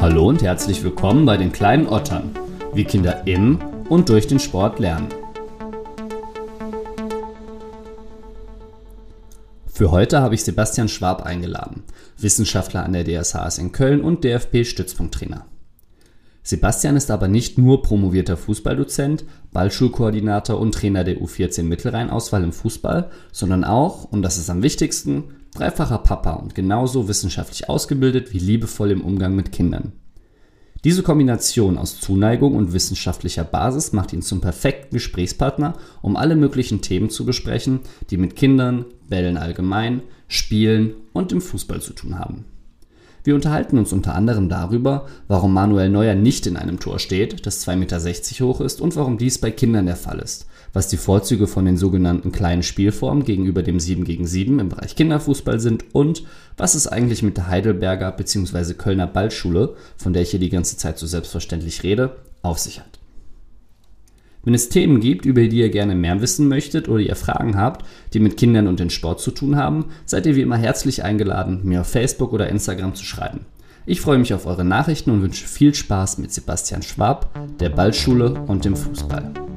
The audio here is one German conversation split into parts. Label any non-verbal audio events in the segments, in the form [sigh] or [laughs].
Hallo und herzlich willkommen bei den kleinen Ottern, wie Kinder im und durch den Sport lernen. Für heute habe ich Sebastian Schwab eingeladen, Wissenschaftler an der DSHS in Köln und DFB-Stützpunkttrainer. Sebastian ist aber nicht nur promovierter Fußballdozent, Ballschulkoordinator und Trainer der U14 Mittelrheinauswahl im Fußball, sondern auch, und das ist am wichtigsten, dreifacher Papa und genauso wissenschaftlich ausgebildet wie liebevoll im Umgang mit Kindern. Diese Kombination aus Zuneigung und wissenschaftlicher Basis macht ihn zum perfekten Gesprächspartner, um alle möglichen Themen zu besprechen, die mit Kindern, Bällen allgemein, Spielen und dem Fußball zu tun haben. Wir unterhalten uns unter anderem darüber, warum Manuel Neuer nicht in einem Tor steht, das 2,60 Meter hoch ist und warum dies bei Kindern der Fall ist, was die Vorzüge von den sogenannten kleinen Spielformen gegenüber dem 7 gegen 7 im Bereich Kinderfußball sind und was es eigentlich mit der Heidelberger bzw. Kölner Ballschule, von der ich hier die ganze Zeit so selbstverständlich rede, auf sich hat. Wenn es Themen gibt, über die ihr gerne mehr wissen möchtet oder ihr Fragen habt, die mit Kindern und dem Sport zu tun haben, seid ihr wie immer herzlich eingeladen, mir auf Facebook oder Instagram zu schreiben. Ich freue mich auf eure Nachrichten und wünsche viel Spaß mit Sebastian Schwab, der Ballschule und dem Fußball.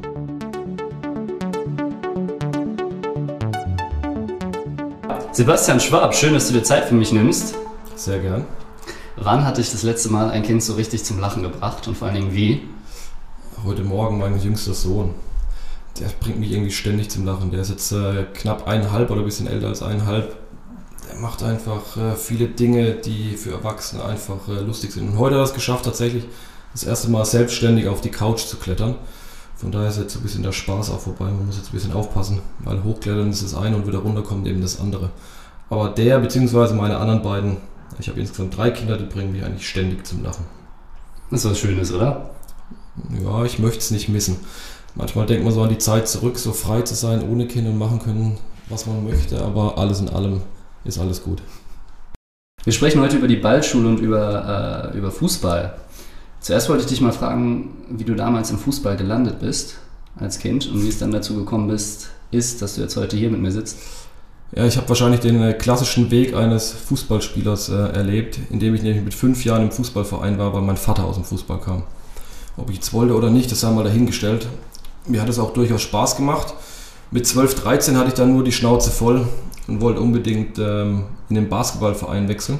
Sebastian Schwab, schön, dass du dir Zeit für mich nimmst. Sehr gern. Wann hatte ich das letzte Mal ein Kind so richtig zum Lachen gebracht und vor allen Dingen wie? heute Morgen mein jüngster Sohn. Der bringt mich irgendwie ständig zum Lachen. Der ist jetzt äh, knapp eineinhalb oder ein bisschen älter als eineinhalb. Der macht einfach äh, viele Dinge, die für Erwachsene einfach äh, lustig sind. Und heute hat er es geschafft, tatsächlich das erste Mal selbstständig auf die Couch zu klettern. Von daher ist jetzt so ein bisschen der Spaß auch vorbei. Man muss jetzt ein bisschen aufpassen, weil hochklettern ist das eine und wieder runterkommen eben das andere. Aber der bzw. meine anderen beiden, ich habe insgesamt drei Kinder, die bringen mich eigentlich ständig zum Lachen. Das ist was Schönes, oder? ja, ich möchte es nicht missen. Manchmal denkt man so an die Zeit zurück, so frei zu sein, ohne Kinder und machen können, was man möchte, aber alles in allem ist alles gut. Wir sprechen heute über die Ballschule und über, äh, über Fußball. Zuerst wollte ich dich mal fragen, wie du damals im Fußball gelandet bist als Kind und wie es dann dazu gekommen bist, ist, dass du jetzt heute hier mit mir sitzt. Ja, ich habe wahrscheinlich den äh, klassischen Weg eines Fußballspielers äh, erlebt, indem ich nämlich mit fünf Jahren im Fußballverein war, weil mein Vater aus dem Fußball kam. Ob ich jetzt wollte oder nicht, das haben wir dahingestellt. Mir hat es auch durchaus Spaß gemacht. Mit 12, 13 hatte ich dann nur die Schnauze voll und wollte unbedingt ähm, in den Basketballverein wechseln.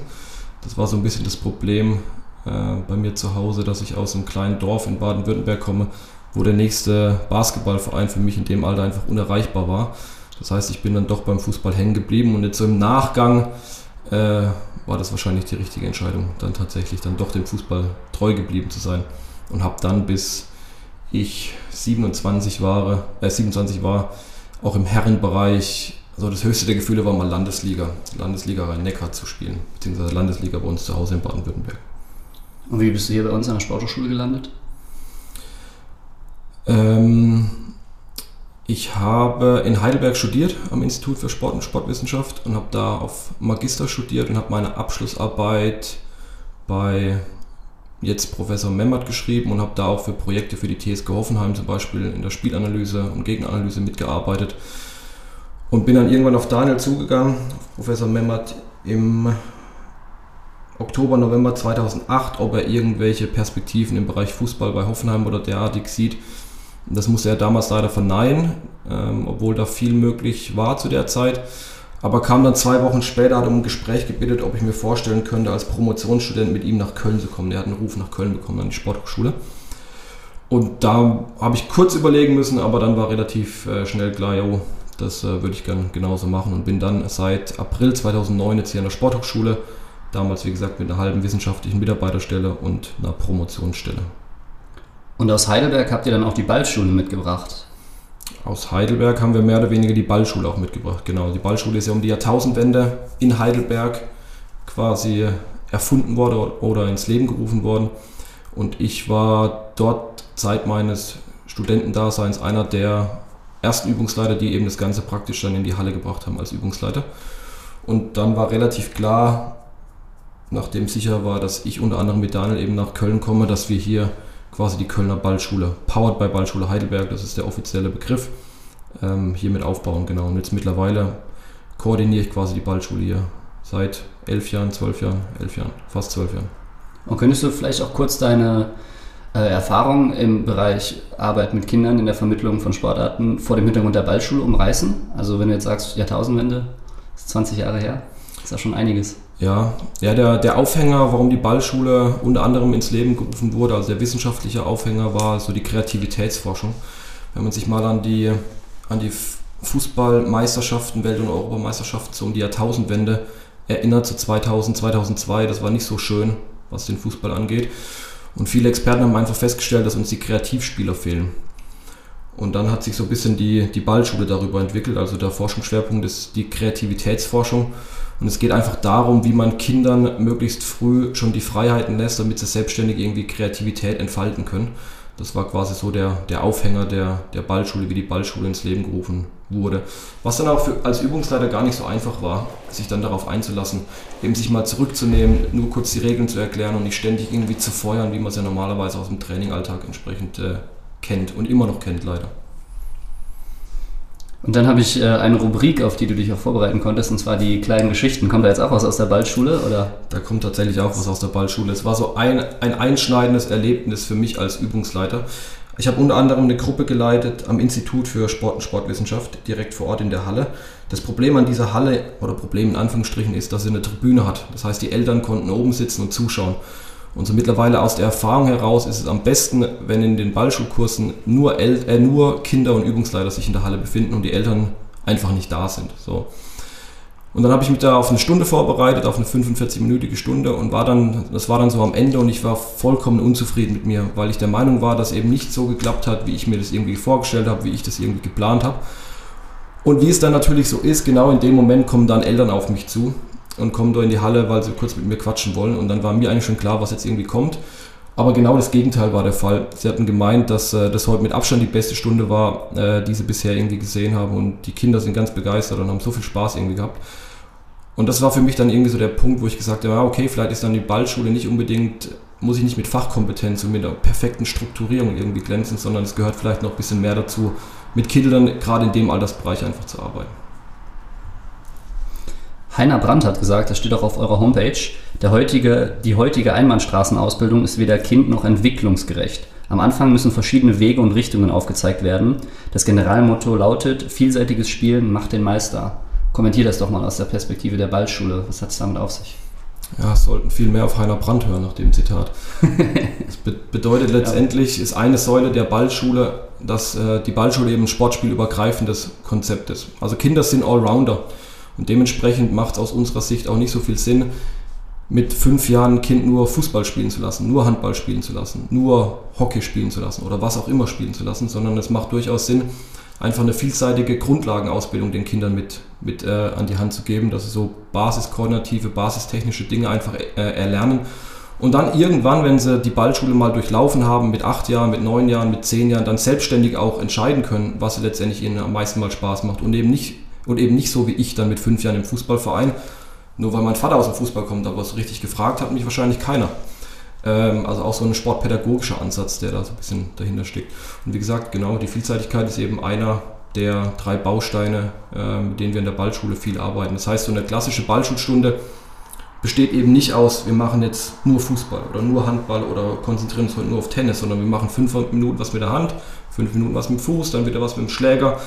Das war so ein bisschen das Problem bei mir zu Hause, dass ich aus einem kleinen Dorf in Baden-Württemberg komme, wo der nächste Basketballverein für mich in dem Alter einfach unerreichbar war. Das heißt, ich bin dann doch beim Fußball hängen geblieben und jetzt so im Nachgang äh, war das wahrscheinlich die richtige Entscheidung, dann tatsächlich dann doch dem Fußball treu geblieben zu sein und habe dann bis ich 27 war, äh 27 war, auch im Herrenbereich, also das höchste der Gefühle war mal Landesliga, Landesliga Rhein-Neckar zu spielen, beziehungsweise Landesliga bei uns zu Hause in Baden-Württemberg. Und wie bist du hier bei uns an der Sporthochschule gelandet? Ähm, ich habe in Heidelberg studiert am Institut für Sport und Sportwissenschaft und habe da auf Magister studiert und habe meine Abschlussarbeit bei jetzt Professor Memmert geschrieben und habe da auch für Projekte für die TSG Hoffenheim zum Beispiel in der Spielanalyse und Gegenanalyse mitgearbeitet. Und bin dann irgendwann auf Daniel zugegangen, auf Professor Memmert im Oktober, November 2008, ob er irgendwelche Perspektiven im Bereich Fußball bei Hoffenheim oder derartig sieht. Das musste er damals leider verneinen, ähm, obwohl da viel möglich war zu der Zeit. Aber kam dann zwei Wochen später, hat um ein Gespräch gebeten, ob ich mir vorstellen könnte, als Promotionsstudent mit ihm nach Köln zu kommen. Der hat einen Ruf nach Köln bekommen, an die Sporthochschule. Und da habe ich kurz überlegen müssen, aber dann war relativ äh, schnell klar, jo, das äh, würde ich gerne genauso machen und bin dann seit April 2009 jetzt hier an der Sporthochschule. Damals, wie gesagt, mit einer halben wissenschaftlichen Mitarbeiterstelle und einer Promotionsstelle. Und aus Heidelberg habt ihr dann auch die Ballschule mitgebracht? Aus Heidelberg haben wir mehr oder weniger die Ballschule auch mitgebracht. Genau, die Ballschule ist ja um die Jahrtausendwende in Heidelberg quasi erfunden worden oder ins Leben gerufen worden. Und ich war dort Zeit meines Studentendaseins einer der ersten Übungsleiter, die eben das Ganze praktisch dann in die Halle gebracht haben als Übungsleiter. Und dann war relativ klar, nachdem sicher war, dass ich unter anderem mit Daniel eben nach Köln komme, dass wir hier quasi die Kölner Ballschule, powered by Ballschule Heidelberg, das ist der offizielle Begriff, ähm, hier mit aufbauen, genau. Und jetzt mittlerweile koordiniere ich quasi die Ballschule hier seit elf Jahren, zwölf Jahren, elf Jahren, fast zwölf Jahren. Und könntest du vielleicht auch kurz deine äh, Erfahrung im Bereich Arbeit mit Kindern in der Vermittlung von Sportarten vor dem Hintergrund der Ballschule umreißen? Also wenn du jetzt sagst, Jahrtausendwende, ist 20 Jahre her, ist ja schon einiges. Ja, ja der, der Aufhänger, warum die Ballschule unter anderem ins Leben gerufen wurde, also der wissenschaftliche Aufhänger war so die Kreativitätsforschung. Wenn man sich mal an die, an die Fußballmeisterschaften, Welt- und Europameisterschaften so um die Jahrtausendwende erinnert, so 2000, 2002, das war nicht so schön, was den Fußball angeht. Und viele Experten haben einfach festgestellt, dass uns die Kreativspieler fehlen. Und dann hat sich so ein bisschen die, die Ballschule darüber entwickelt. Also der Forschungsschwerpunkt ist die Kreativitätsforschung. Und es geht einfach darum, wie man Kindern möglichst früh schon die Freiheiten lässt, damit sie selbstständig irgendwie Kreativität entfalten können. Das war quasi so der, der Aufhänger der, der Ballschule, wie die Ballschule ins Leben gerufen wurde. Was dann auch für, als Übungsleiter gar nicht so einfach war, sich dann darauf einzulassen, eben sich mal zurückzunehmen, nur kurz die Regeln zu erklären und nicht ständig irgendwie zu feuern, wie man es ja normalerweise aus dem Trainingalltag entsprechend äh, kennt und immer noch kennt, leider. Und dann habe ich äh, eine Rubrik, auf die du dich auch vorbereiten konntest, und zwar die kleinen Geschichten. Kommt da jetzt auch was aus der Ballschule? Oder? Da kommt tatsächlich auch was aus der Ballschule. Es war so ein, ein einschneidendes Erlebnis für mich als Übungsleiter. Ich habe unter anderem eine Gruppe geleitet am Institut für Sport und Sportwissenschaft, direkt vor Ort in der Halle. Das Problem an dieser Halle, oder Problem in Anführungsstrichen, ist, dass sie eine Tribüne hat. Das heißt, die Eltern konnten oben sitzen und zuschauen. Und so mittlerweile aus der Erfahrung heraus ist es am besten, wenn in den Ballschulkursen nur, El äh, nur Kinder und Übungsleiter sich in der Halle befinden und die Eltern einfach nicht da sind. So. Und dann habe ich mich da auf eine Stunde vorbereitet, auf eine 45-minütige Stunde und war dann, das war dann so am Ende und ich war vollkommen unzufrieden mit mir, weil ich der Meinung war, dass eben nicht so geklappt hat, wie ich mir das irgendwie vorgestellt habe, wie ich das irgendwie geplant habe. Und wie es dann natürlich so ist, genau in dem Moment kommen dann Eltern auf mich zu und kommen da in die Halle, weil sie kurz mit mir quatschen wollen. Und dann war mir eigentlich schon klar, was jetzt irgendwie kommt. Aber genau das Gegenteil war der Fall. Sie hatten gemeint, dass äh, das heute mit Abstand die beste Stunde war, äh, die sie bisher irgendwie gesehen haben. Und die Kinder sind ganz begeistert und haben so viel Spaß irgendwie gehabt. Und das war für mich dann irgendwie so der Punkt, wo ich gesagt habe, ja, okay, vielleicht ist dann die Ballschule nicht unbedingt, muss ich nicht mit Fachkompetenz und mit einer perfekten Strukturierung irgendwie glänzen, sondern es gehört vielleicht noch ein bisschen mehr dazu, mit Kindern gerade in dem Altersbereich einfach zu arbeiten. Heiner Brandt hat gesagt, das steht auch auf eurer Homepage, der heutige, die heutige Einbahnstraßenausbildung ist weder kind- noch entwicklungsgerecht. Am Anfang müssen verschiedene Wege und Richtungen aufgezeigt werden. Das Generalmotto lautet, vielseitiges Spielen macht den Meister. Kommentier das doch mal aus der Perspektive der Ballschule. Was hat es damit auf sich? Ja, sollten viel mehr auf Heiner Brandt hören nach dem Zitat. [laughs] das be bedeutet letztendlich, ist eine Säule der Ballschule, dass äh, die Ballschule eben ein sportspielübergreifendes Konzept ist. Also Kinder sind Allrounder. Und dementsprechend macht es aus unserer Sicht auch nicht so viel Sinn, mit fünf Jahren ein Kind nur Fußball spielen zu lassen, nur Handball spielen zu lassen, nur Hockey spielen zu lassen oder was auch immer spielen zu lassen, sondern es macht durchaus Sinn, einfach eine vielseitige Grundlagenausbildung den Kindern mit, mit äh, an die Hand zu geben, dass sie so basiskoordinative, basistechnische Dinge einfach äh, erlernen. Und dann irgendwann, wenn sie die Ballschule mal durchlaufen haben, mit acht Jahren, mit neun Jahren, mit zehn Jahren, dann selbstständig auch entscheiden können, was letztendlich ihnen am meisten mal Spaß macht und eben nicht und eben nicht so wie ich dann mit fünf Jahren im Fußballverein, nur weil mein Vater aus dem Fußball kommt, aber so richtig gefragt hat mich wahrscheinlich keiner. Ähm, also auch so ein sportpädagogischer Ansatz, der da so ein bisschen dahinter steckt. Und wie gesagt, genau, die Vielseitigkeit ist eben einer der drei Bausteine, äh, mit denen wir in der Ballschule viel arbeiten. Das heißt, so eine klassische Ballschulstunde besteht eben nicht aus, wir machen jetzt nur Fußball oder nur Handball oder konzentrieren uns heute nur auf Tennis, sondern wir machen fünf Minuten was mit der Hand, fünf Minuten was mit dem Fuß, dann wieder was mit dem Schläger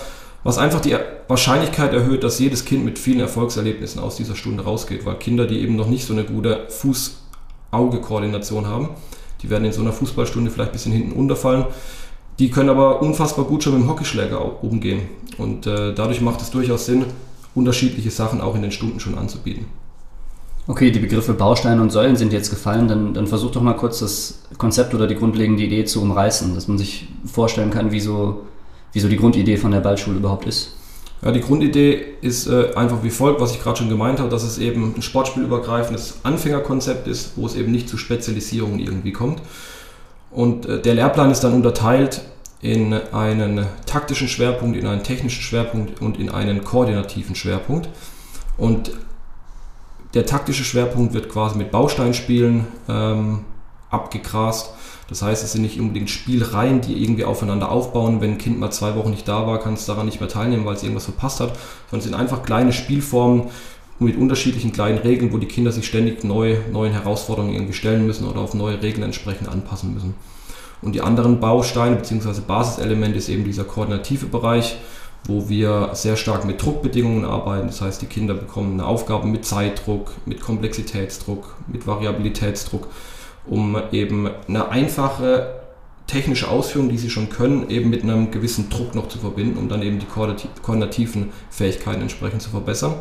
was einfach die Wahrscheinlichkeit erhöht, dass jedes Kind mit vielen Erfolgserlebnissen aus dieser Stunde rausgeht, weil Kinder, die eben noch nicht so eine gute Fuß-Auge-Koordination haben, die werden in so einer Fußballstunde vielleicht ein bisschen hinten unterfallen. Die können aber unfassbar gut schon mit dem Hockeyschläger umgehen. Und äh, dadurch macht es durchaus Sinn, unterschiedliche Sachen auch in den Stunden schon anzubieten. Okay, die Begriffe Bausteine und Säulen sind jetzt gefallen. Dann, dann versuch doch mal kurz das Konzept oder die grundlegende Idee zu umreißen, dass man sich vorstellen kann, wie so wieso die Grundidee von der Ballschule überhaupt ist. Ja, die Grundidee ist äh, einfach wie folgt, was ich gerade schon gemeint habe, dass es eben ein sportspielübergreifendes Anfängerkonzept ist, wo es eben nicht zu Spezialisierungen irgendwie kommt. Und äh, der Lehrplan ist dann unterteilt in einen taktischen Schwerpunkt, in einen technischen Schwerpunkt und in einen koordinativen Schwerpunkt. Und der taktische Schwerpunkt wird quasi mit Bausteinspielen ähm, abgegrast das heißt, es sind nicht unbedingt Spielreihen, die irgendwie aufeinander aufbauen. Wenn ein Kind mal zwei Wochen nicht da war, kann es daran nicht mehr teilnehmen, weil es irgendwas verpasst hat, sondern es sind einfach kleine Spielformen, mit unterschiedlichen kleinen Regeln, wo die Kinder sich ständig neu, neuen Herausforderungen irgendwie stellen müssen oder auf neue Regeln entsprechend anpassen müssen. Und die anderen Bausteine bzw. Basiselemente ist eben dieser koordinative Bereich, wo wir sehr stark mit Druckbedingungen arbeiten. Das heißt, die Kinder bekommen eine Aufgabe mit Zeitdruck, mit Komplexitätsdruck, mit Variabilitätsdruck, um eben eine einfache technische Ausführung, die sie schon können, eben mit einem gewissen Druck noch zu verbinden, um dann eben die koordinativen Fähigkeiten entsprechend zu verbessern.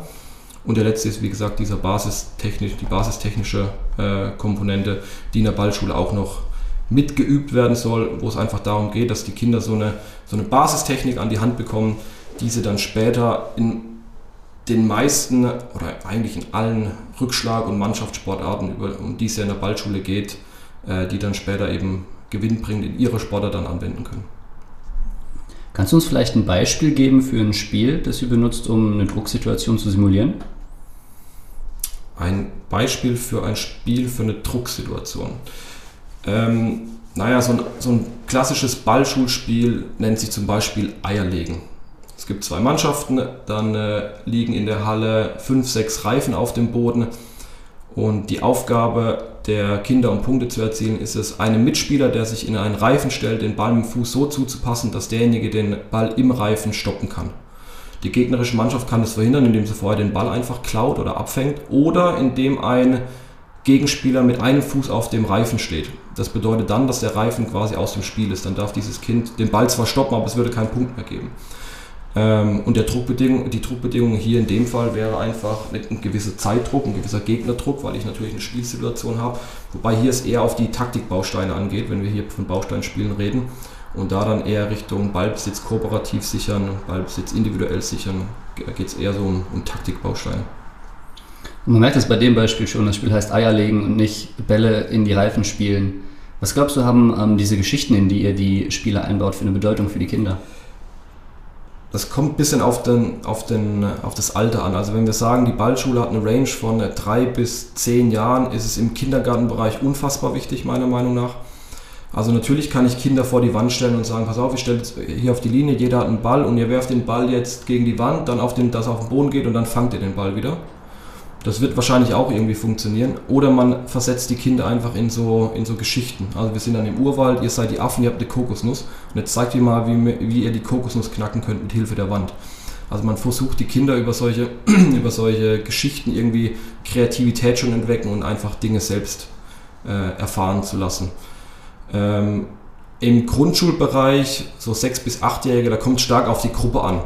Und der letzte ist, wie gesagt, dieser basistechnisch, die basistechnische äh, Komponente, die in der Ballschule auch noch mitgeübt werden soll, wo es einfach darum geht, dass die Kinder so eine, so eine Basistechnik an die Hand bekommen, die sie dann später in den meisten oder eigentlich in allen Rückschlag- und Mannschaftssportarten, um die es ja in der Ballschule geht, äh, die dann später eben gewinnbringend in ihre Sportler dann anwenden können. Kannst du uns vielleicht ein Beispiel geben für ein Spiel, das ihr benutzt, um eine Drucksituation zu simulieren? Ein Beispiel für ein Spiel für eine Drucksituation. Ähm, naja, so ein, so ein klassisches Ballschulspiel nennt sich zum Beispiel Eierlegen. Es gibt zwei Mannschaften, dann äh, liegen in der Halle fünf, sechs Reifen auf dem Boden und die Aufgabe der Kinder, um Punkte zu erzielen, ist es, einem Mitspieler, der sich in einen Reifen stellt, den Ball mit dem Fuß so zuzupassen, dass derjenige den Ball im Reifen stoppen kann. Die gegnerische Mannschaft kann das verhindern, indem sie vorher den Ball einfach klaut oder abfängt oder indem ein Gegenspieler mit einem Fuß auf dem Reifen steht. Das bedeutet dann, dass der Reifen quasi aus dem Spiel ist. Dann darf dieses Kind den Ball zwar stoppen, aber es würde keinen Punkt mehr geben. Ähm, und der Druckbedingung, die Druckbedingung hier in dem Fall wäre einfach ein gewisser Zeitdruck, ein gewisser Gegnerdruck, weil ich natürlich eine Spielsituation habe. Wobei hier es eher auf die Taktikbausteine angeht, wenn wir hier von Bausteinspielen reden. Und da dann eher Richtung Ballbesitz kooperativ sichern, Ballbesitz individuell sichern, geht es eher so um, um Taktikbausteine. Man merkt es bei dem Beispiel schon, das Spiel heißt Eier legen und nicht Bälle in die Reifen spielen. Was glaubst du, haben ähm, diese Geschichten, in die ihr die Spiele einbaut, für eine Bedeutung für die Kinder? Das kommt ein bisschen auf, den, auf, den, auf das Alter an. Also wenn wir sagen, die Ballschule hat eine Range von drei bis zehn Jahren, ist es im Kindergartenbereich unfassbar wichtig, meiner Meinung nach. Also natürlich kann ich Kinder vor die Wand stellen und sagen, pass auf, ich stelle hier auf die Linie, jeder hat einen Ball und ihr werft den Ball jetzt gegen die Wand, dann auf den, dass er auf den Boden geht und dann fangt ihr den Ball wieder. Das wird wahrscheinlich auch irgendwie funktionieren. Oder man versetzt die Kinder einfach in so, in so Geschichten. Also wir sind dann im Urwald, ihr seid die Affen, ihr habt eine Kokosnuss. Und jetzt zeigt ihr mal, wie, wie ihr die Kokosnuss knacken könnt mit Hilfe der Wand. Also man versucht die Kinder über solche, [clears throat] über solche Geschichten irgendwie Kreativität schon entwecken und einfach Dinge selbst äh, erfahren zu lassen. Ähm, Im Grundschulbereich, so sechs bis achtjährige, da kommt es stark auf die Gruppe an.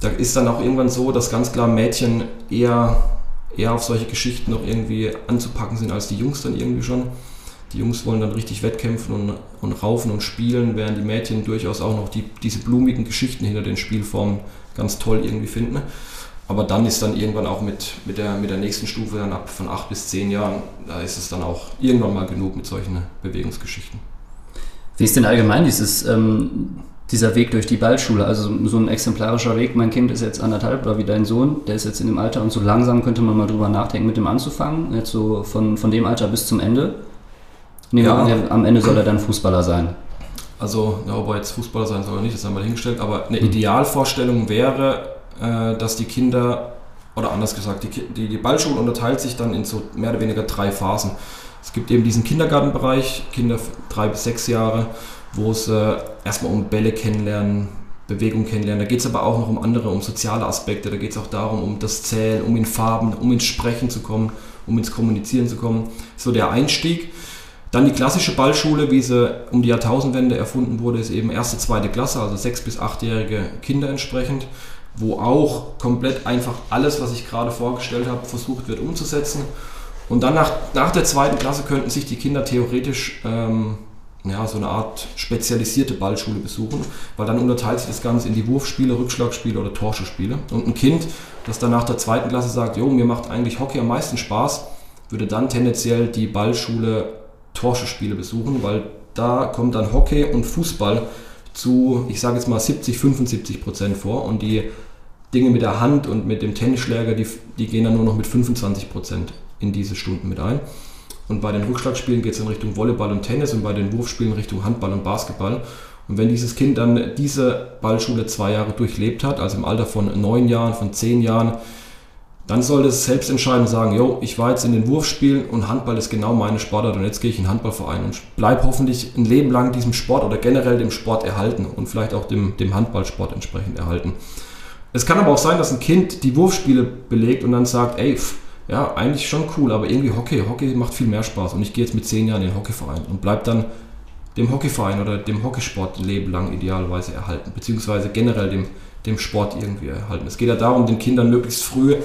Da ist dann auch irgendwann so, dass ganz klar Mädchen eher eher auf solche Geschichten noch irgendwie anzupacken sind als die Jungs dann irgendwie schon. Die Jungs wollen dann richtig wettkämpfen und, und raufen und spielen, während die Mädchen durchaus auch noch die, diese blumigen Geschichten hinter den Spielformen ganz toll irgendwie finden. Aber dann ist dann irgendwann auch mit, mit, der, mit der nächsten Stufe dann ab von acht bis zehn Jahren, da ist es dann auch irgendwann mal genug mit solchen Bewegungsgeschichten. Wie ist denn allgemein dieses ähm, dieser Weg durch die Ballschule, also so ein exemplarischer Weg, mein Kind ist jetzt anderthalb oder wie dein Sohn, der ist jetzt in dem Alter und so langsam könnte man mal drüber nachdenken, mit dem anzufangen, jetzt so von, von dem Alter bis zum Ende. Nehmen ja. an, am Ende soll er dann Fußballer sein. Also, ja, ob er jetzt Fußballer sein soll oder nicht, das haben wir hingestellt, aber eine Idealvorstellung wäre, äh, dass die Kinder, oder anders gesagt, die, die, die Ballschule unterteilt sich dann in so mehr oder weniger drei Phasen. Es gibt eben diesen Kindergartenbereich, Kinder drei bis sechs Jahre, wo es äh, erstmal um Bälle kennenlernen, Bewegung kennenlernen. Da geht es aber auch noch um andere, um soziale Aspekte. Da geht es auch darum, um das Zählen, um in Farben, um ins Sprechen zu kommen, um ins Kommunizieren zu kommen. So der Einstieg. Dann die klassische Ballschule, wie sie um die Jahrtausendwende erfunden wurde, ist eben erste, zweite Klasse, also sechs- bis achtjährige Kinder entsprechend, wo auch komplett einfach alles, was ich gerade vorgestellt habe, versucht wird umzusetzen. Und dann nach, nach der zweiten Klasse könnten sich die Kinder theoretisch ähm, ja, so eine Art spezialisierte Ballschule besuchen, weil dann unterteilt sich das Ganze in die Wurfspiele, Rückschlagspiele oder Torschespiele. Und ein Kind, das dann nach der zweiten Klasse sagt, jo, mir macht eigentlich Hockey am meisten Spaß, würde dann tendenziell die Ballschule Torschespiele besuchen, weil da kommt dann Hockey und Fußball zu, ich sage jetzt mal 70, 75 Prozent vor und die Dinge mit der Hand und mit dem Tennisschläger, die, die gehen dann nur noch mit 25 Prozent in diese Stunden mit ein. Und bei den Rückschlagspielen geht es in Richtung Volleyball und Tennis und bei den Wurfspielen Richtung Handball und Basketball. Und wenn dieses Kind dann diese Ballschule zwei Jahre durchlebt hat, also im Alter von neun Jahren, von zehn Jahren, dann sollte es selbst entscheiden und sagen, yo, ich war jetzt in den Wurfspielen und Handball ist genau meine Sportart und jetzt gehe ich in den Handballverein und bleibe hoffentlich ein Leben lang diesem Sport oder generell dem Sport erhalten und vielleicht auch dem, dem Handballsport entsprechend erhalten. Es kann aber auch sein, dass ein Kind die Wurfspiele belegt und dann sagt, ey, pff, ja, eigentlich schon cool, aber irgendwie Hockey, Hockey macht viel mehr Spaß und ich gehe jetzt mit zehn Jahren in den Hockeyverein und bleibe dann dem Hockeyverein oder dem Hockeysport ein Leben lang idealerweise erhalten, beziehungsweise generell dem, dem Sport irgendwie erhalten. Es geht ja darum, den Kindern möglichst früh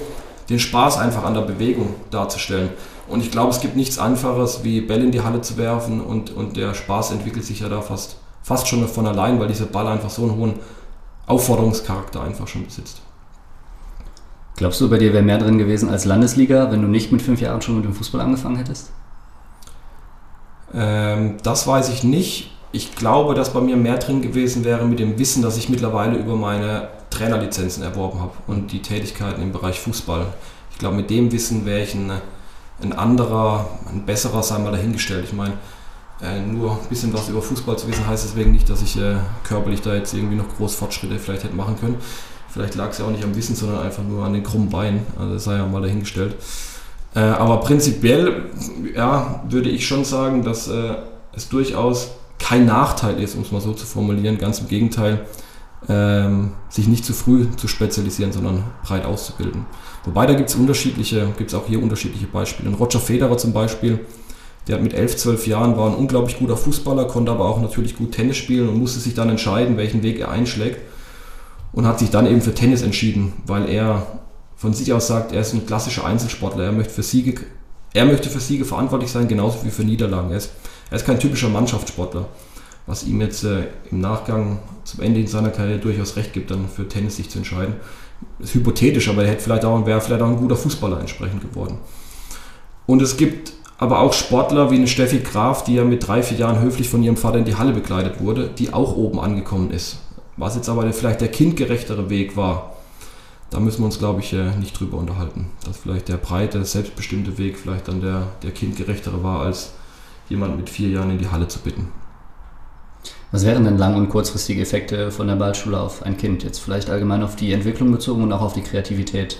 den Spaß einfach an der Bewegung darzustellen. Und ich glaube, es gibt nichts Einfaches, wie Bälle in die Halle zu werfen und, und der Spaß entwickelt sich ja da fast, fast schon von allein, weil dieser Ball einfach so einen hohen Aufforderungscharakter einfach schon besitzt. Glaubst du, bei dir wäre mehr drin gewesen als Landesliga, wenn du nicht mit fünf Jahren schon mit dem Fußball angefangen hättest? Ähm, das weiß ich nicht. Ich glaube, dass bei mir mehr drin gewesen wäre mit dem Wissen, das ich mittlerweile über meine Trainerlizenzen erworben habe und die Tätigkeiten im Bereich Fußball. Ich glaube, mit dem Wissen wäre ich ein, ein anderer, ein besserer, sei mal dahingestellt. Ich meine, äh, nur ein bisschen was über Fußball zu wissen, heißt deswegen nicht, dass ich äh, körperlich da jetzt irgendwie noch groß Fortschritte vielleicht hätte machen können. Vielleicht lag es ja auch nicht am Wissen, sondern einfach nur an den krummen Beinen. Also das sei ja mal dahingestellt. Äh, aber prinzipiell ja, würde ich schon sagen, dass äh, es durchaus kein Nachteil ist, um es mal so zu formulieren. Ganz im Gegenteil, ähm, sich nicht zu früh zu spezialisieren, sondern breit auszubilden. Wobei da gibt es unterschiedliche, gibt es auch hier unterschiedliche Beispiele. Und Roger Federer zum Beispiel, der hat mit 11, 12 Jahren, war ein unglaublich guter Fußballer, konnte aber auch natürlich gut Tennis spielen und musste sich dann entscheiden, welchen Weg er einschlägt. Und hat sich dann eben für Tennis entschieden, weil er von sich aus sagt, er ist ein klassischer Einzelsportler. Er möchte für Siege, er möchte für Siege verantwortlich sein, genauso wie für Niederlagen. Er ist, er ist kein typischer Mannschaftssportler was ihm jetzt äh, im Nachgang zum Ende in seiner Karriere durchaus recht gibt, dann für Tennis sich zu entscheiden. Ist hypothetisch, aber er hätte vielleicht auch, wäre vielleicht auch ein guter Fußballer entsprechend geworden. Und es gibt aber auch Sportler wie eine Steffi Graf, die ja mit drei, vier Jahren höflich von ihrem Vater in die Halle begleitet wurde, die auch oben angekommen ist. Was jetzt aber vielleicht der kindgerechtere Weg war, da müssen wir uns, glaube ich, äh, nicht drüber unterhalten. Dass vielleicht der breite, selbstbestimmte Weg vielleicht dann der, der kindgerechtere war, als jemand mit vier Jahren in die Halle zu bitten. Was wären denn lang- und kurzfristige Effekte von der Ballschule auf ein Kind? Jetzt vielleicht allgemein auf die Entwicklung bezogen und auch auf die Kreativität?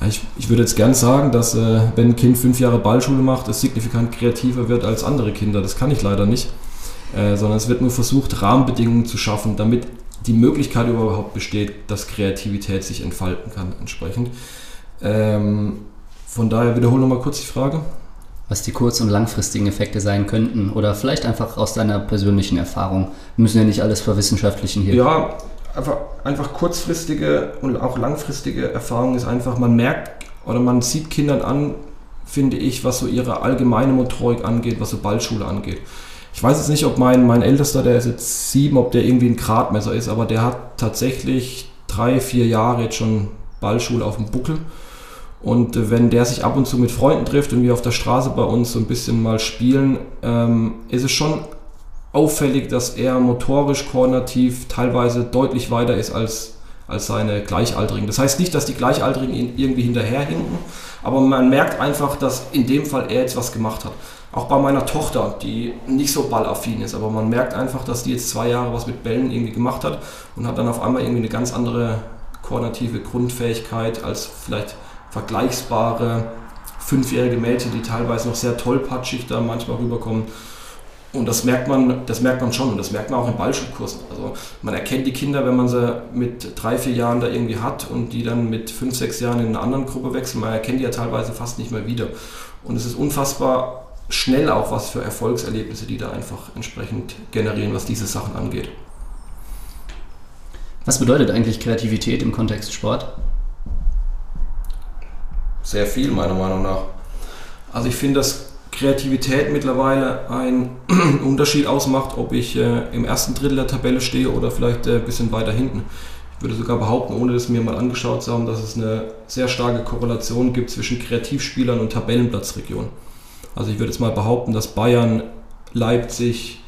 Ja, ich, ich, würde jetzt gern sagen, dass äh, wenn ein Kind fünf Jahre Ballschule macht, es signifikant kreativer wird als andere Kinder. Das kann ich leider nicht. Äh, sondern es wird nur versucht, Rahmenbedingungen zu schaffen, damit die Möglichkeit überhaupt besteht, dass Kreativität sich entfalten kann entsprechend. Ähm, von daher wiederhole nochmal kurz die Frage was die kurz- und langfristigen Effekte sein könnten oder vielleicht einfach aus deiner persönlichen Erfahrung. Wir müssen ja nicht alles verwissenschaftlichen hier. Ja, einfach, einfach kurzfristige und auch langfristige Erfahrung ist einfach, man merkt oder man sieht Kindern an, finde ich, was so ihre allgemeine Motorik angeht, was so Ballschule angeht. Ich weiß jetzt nicht, ob mein, mein Ältester, der ist jetzt sieben, ob der irgendwie ein Gradmesser ist, aber der hat tatsächlich drei, vier Jahre jetzt schon Ballschule auf dem Buckel. Und äh, wenn der sich ab und zu mit Freunden trifft und wir auf der Straße bei uns so ein bisschen mal spielen, ähm, ist es schon auffällig, dass er motorisch, koordinativ teilweise deutlich weiter ist als, als seine Gleichaltrigen. Das heißt nicht, dass die Gleichaltrigen ihn irgendwie hinterherhinken, aber man merkt einfach, dass in dem Fall er jetzt was gemacht hat. Auch bei meiner Tochter, die nicht so ballaffin ist, aber man merkt einfach, dass die jetzt zwei Jahre was mit Bällen irgendwie gemacht hat und hat dann auf einmal irgendwie eine ganz andere koordinative Grundfähigkeit als vielleicht vergleichbare fünfjährige Mädchen, die teilweise noch sehr tollpatschig da manchmal rüberkommen. Und das merkt man, das merkt man schon und das merkt man auch in Ballschulkursen. Also man erkennt die Kinder, wenn man sie mit drei, vier Jahren da irgendwie hat und die dann mit fünf, sechs Jahren in eine andere Gruppe wechseln. Man erkennt die ja teilweise fast nicht mehr wieder. Und es ist unfassbar schnell auch was für Erfolgserlebnisse, die da einfach entsprechend generieren, was diese Sachen angeht. Was bedeutet eigentlich Kreativität im Kontext Sport? sehr viel, meiner Meinung nach. Also ich finde, dass Kreativität mittlerweile einen [clears throat] Unterschied ausmacht, ob ich äh, im ersten Drittel der Tabelle stehe oder vielleicht äh, ein bisschen weiter hinten. Ich würde sogar behaupten, ohne das mir mal angeschaut zu haben, dass es eine sehr starke Korrelation gibt zwischen Kreativspielern und Tabellenplatzregion. Also ich würde jetzt mal behaupten, dass Bayern, Leipzig,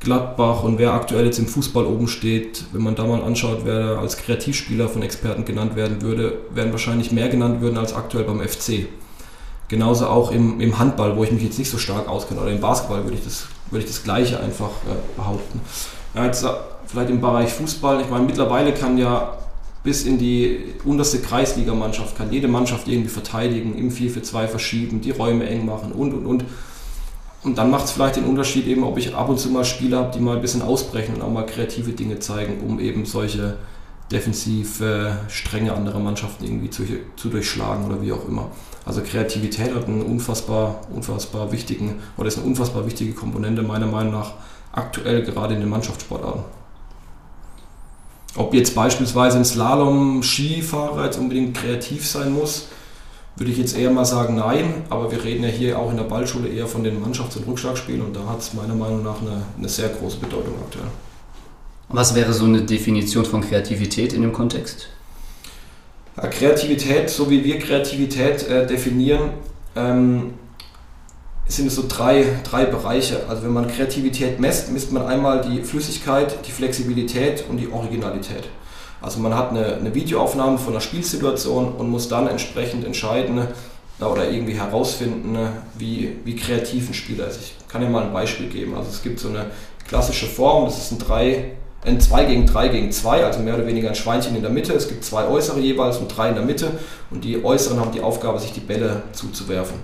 Gladbach und wer aktuell jetzt im Fußball oben steht, wenn man da mal anschaut, wer als Kreativspieler von Experten genannt werden würde, werden wahrscheinlich mehr genannt würden als aktuell beim FC. Genauso auch im, im Handball, wo ich mich jetzt nicht so stark auskenne, oder im Basketball würde ich das, würde ich das Gleiche einfach äh, behaupten. Ja, jetzt äh, vielleicht im Bereich Fußball, ich meine, mittlerweile kann ja bis in die unterste Kreisligamannschaft kann jede Mannschaft irgendwie verteidigen, im 4 für 2 verschieben, die Räume eng machen und und und. Und dann macht es vielleicht den Unterschied eben, ob ich ab und zu mal Spieler habe, die mal ein bisschen ausbrechen und auch mal kreative Dinge zeigen, um eben solche defensive Stränge anderer Mannschaften irgendwie zu, zu durchschlagen oder wie auch immer. Also Kreativität hat einen unfassbar, unfassbar wichtigen, oder ist eine unfassbar wichtige Komponente meiner Meinung nach aktuell gerade in den Mannschaftssportarten. Ob jetzt beispielsweise ein Slalom-Skifahrer jetzt unbedingt kreativ sein muss, würde ich jetzt eher mal sagen nein, aber wir reden ja hier auch in der Ballschule eher von den Mannschafts- und Rückschlagspielen und da hat es meiner Meinung nach eine, eine sehr große Bedeutung aktuell. Was wäre so eine Definition von Kreativität in dem Kontext? Ja, Kreativität, so wie wir Kreativität äh, definieren, ähm, sind es so drei, drei Bereiche. Also wenn man Kreativität messt, misst man einmal die Flüssigkeit, die Flexibilität und die Originalität. Also man hat eine, eine Videoaufnahme von einer Spielsituation und muss dann entsprechend entscheiden oder irgendwie herausfinden, wie, wie kreativ ein Spieler ist. Ich kann ja mal ein Beispiel geben. Also es gibt so eine klassische Form, das ist ein 3, ein 2 gegen 3 gegen 2, also mehr oder weniger ein Schweinchen in der Mitte. Es gibt zwei äußere jeweils und drei in der Mitte und die äußeren haben die Aufgabe, sich die Bälle zuzuwerfen.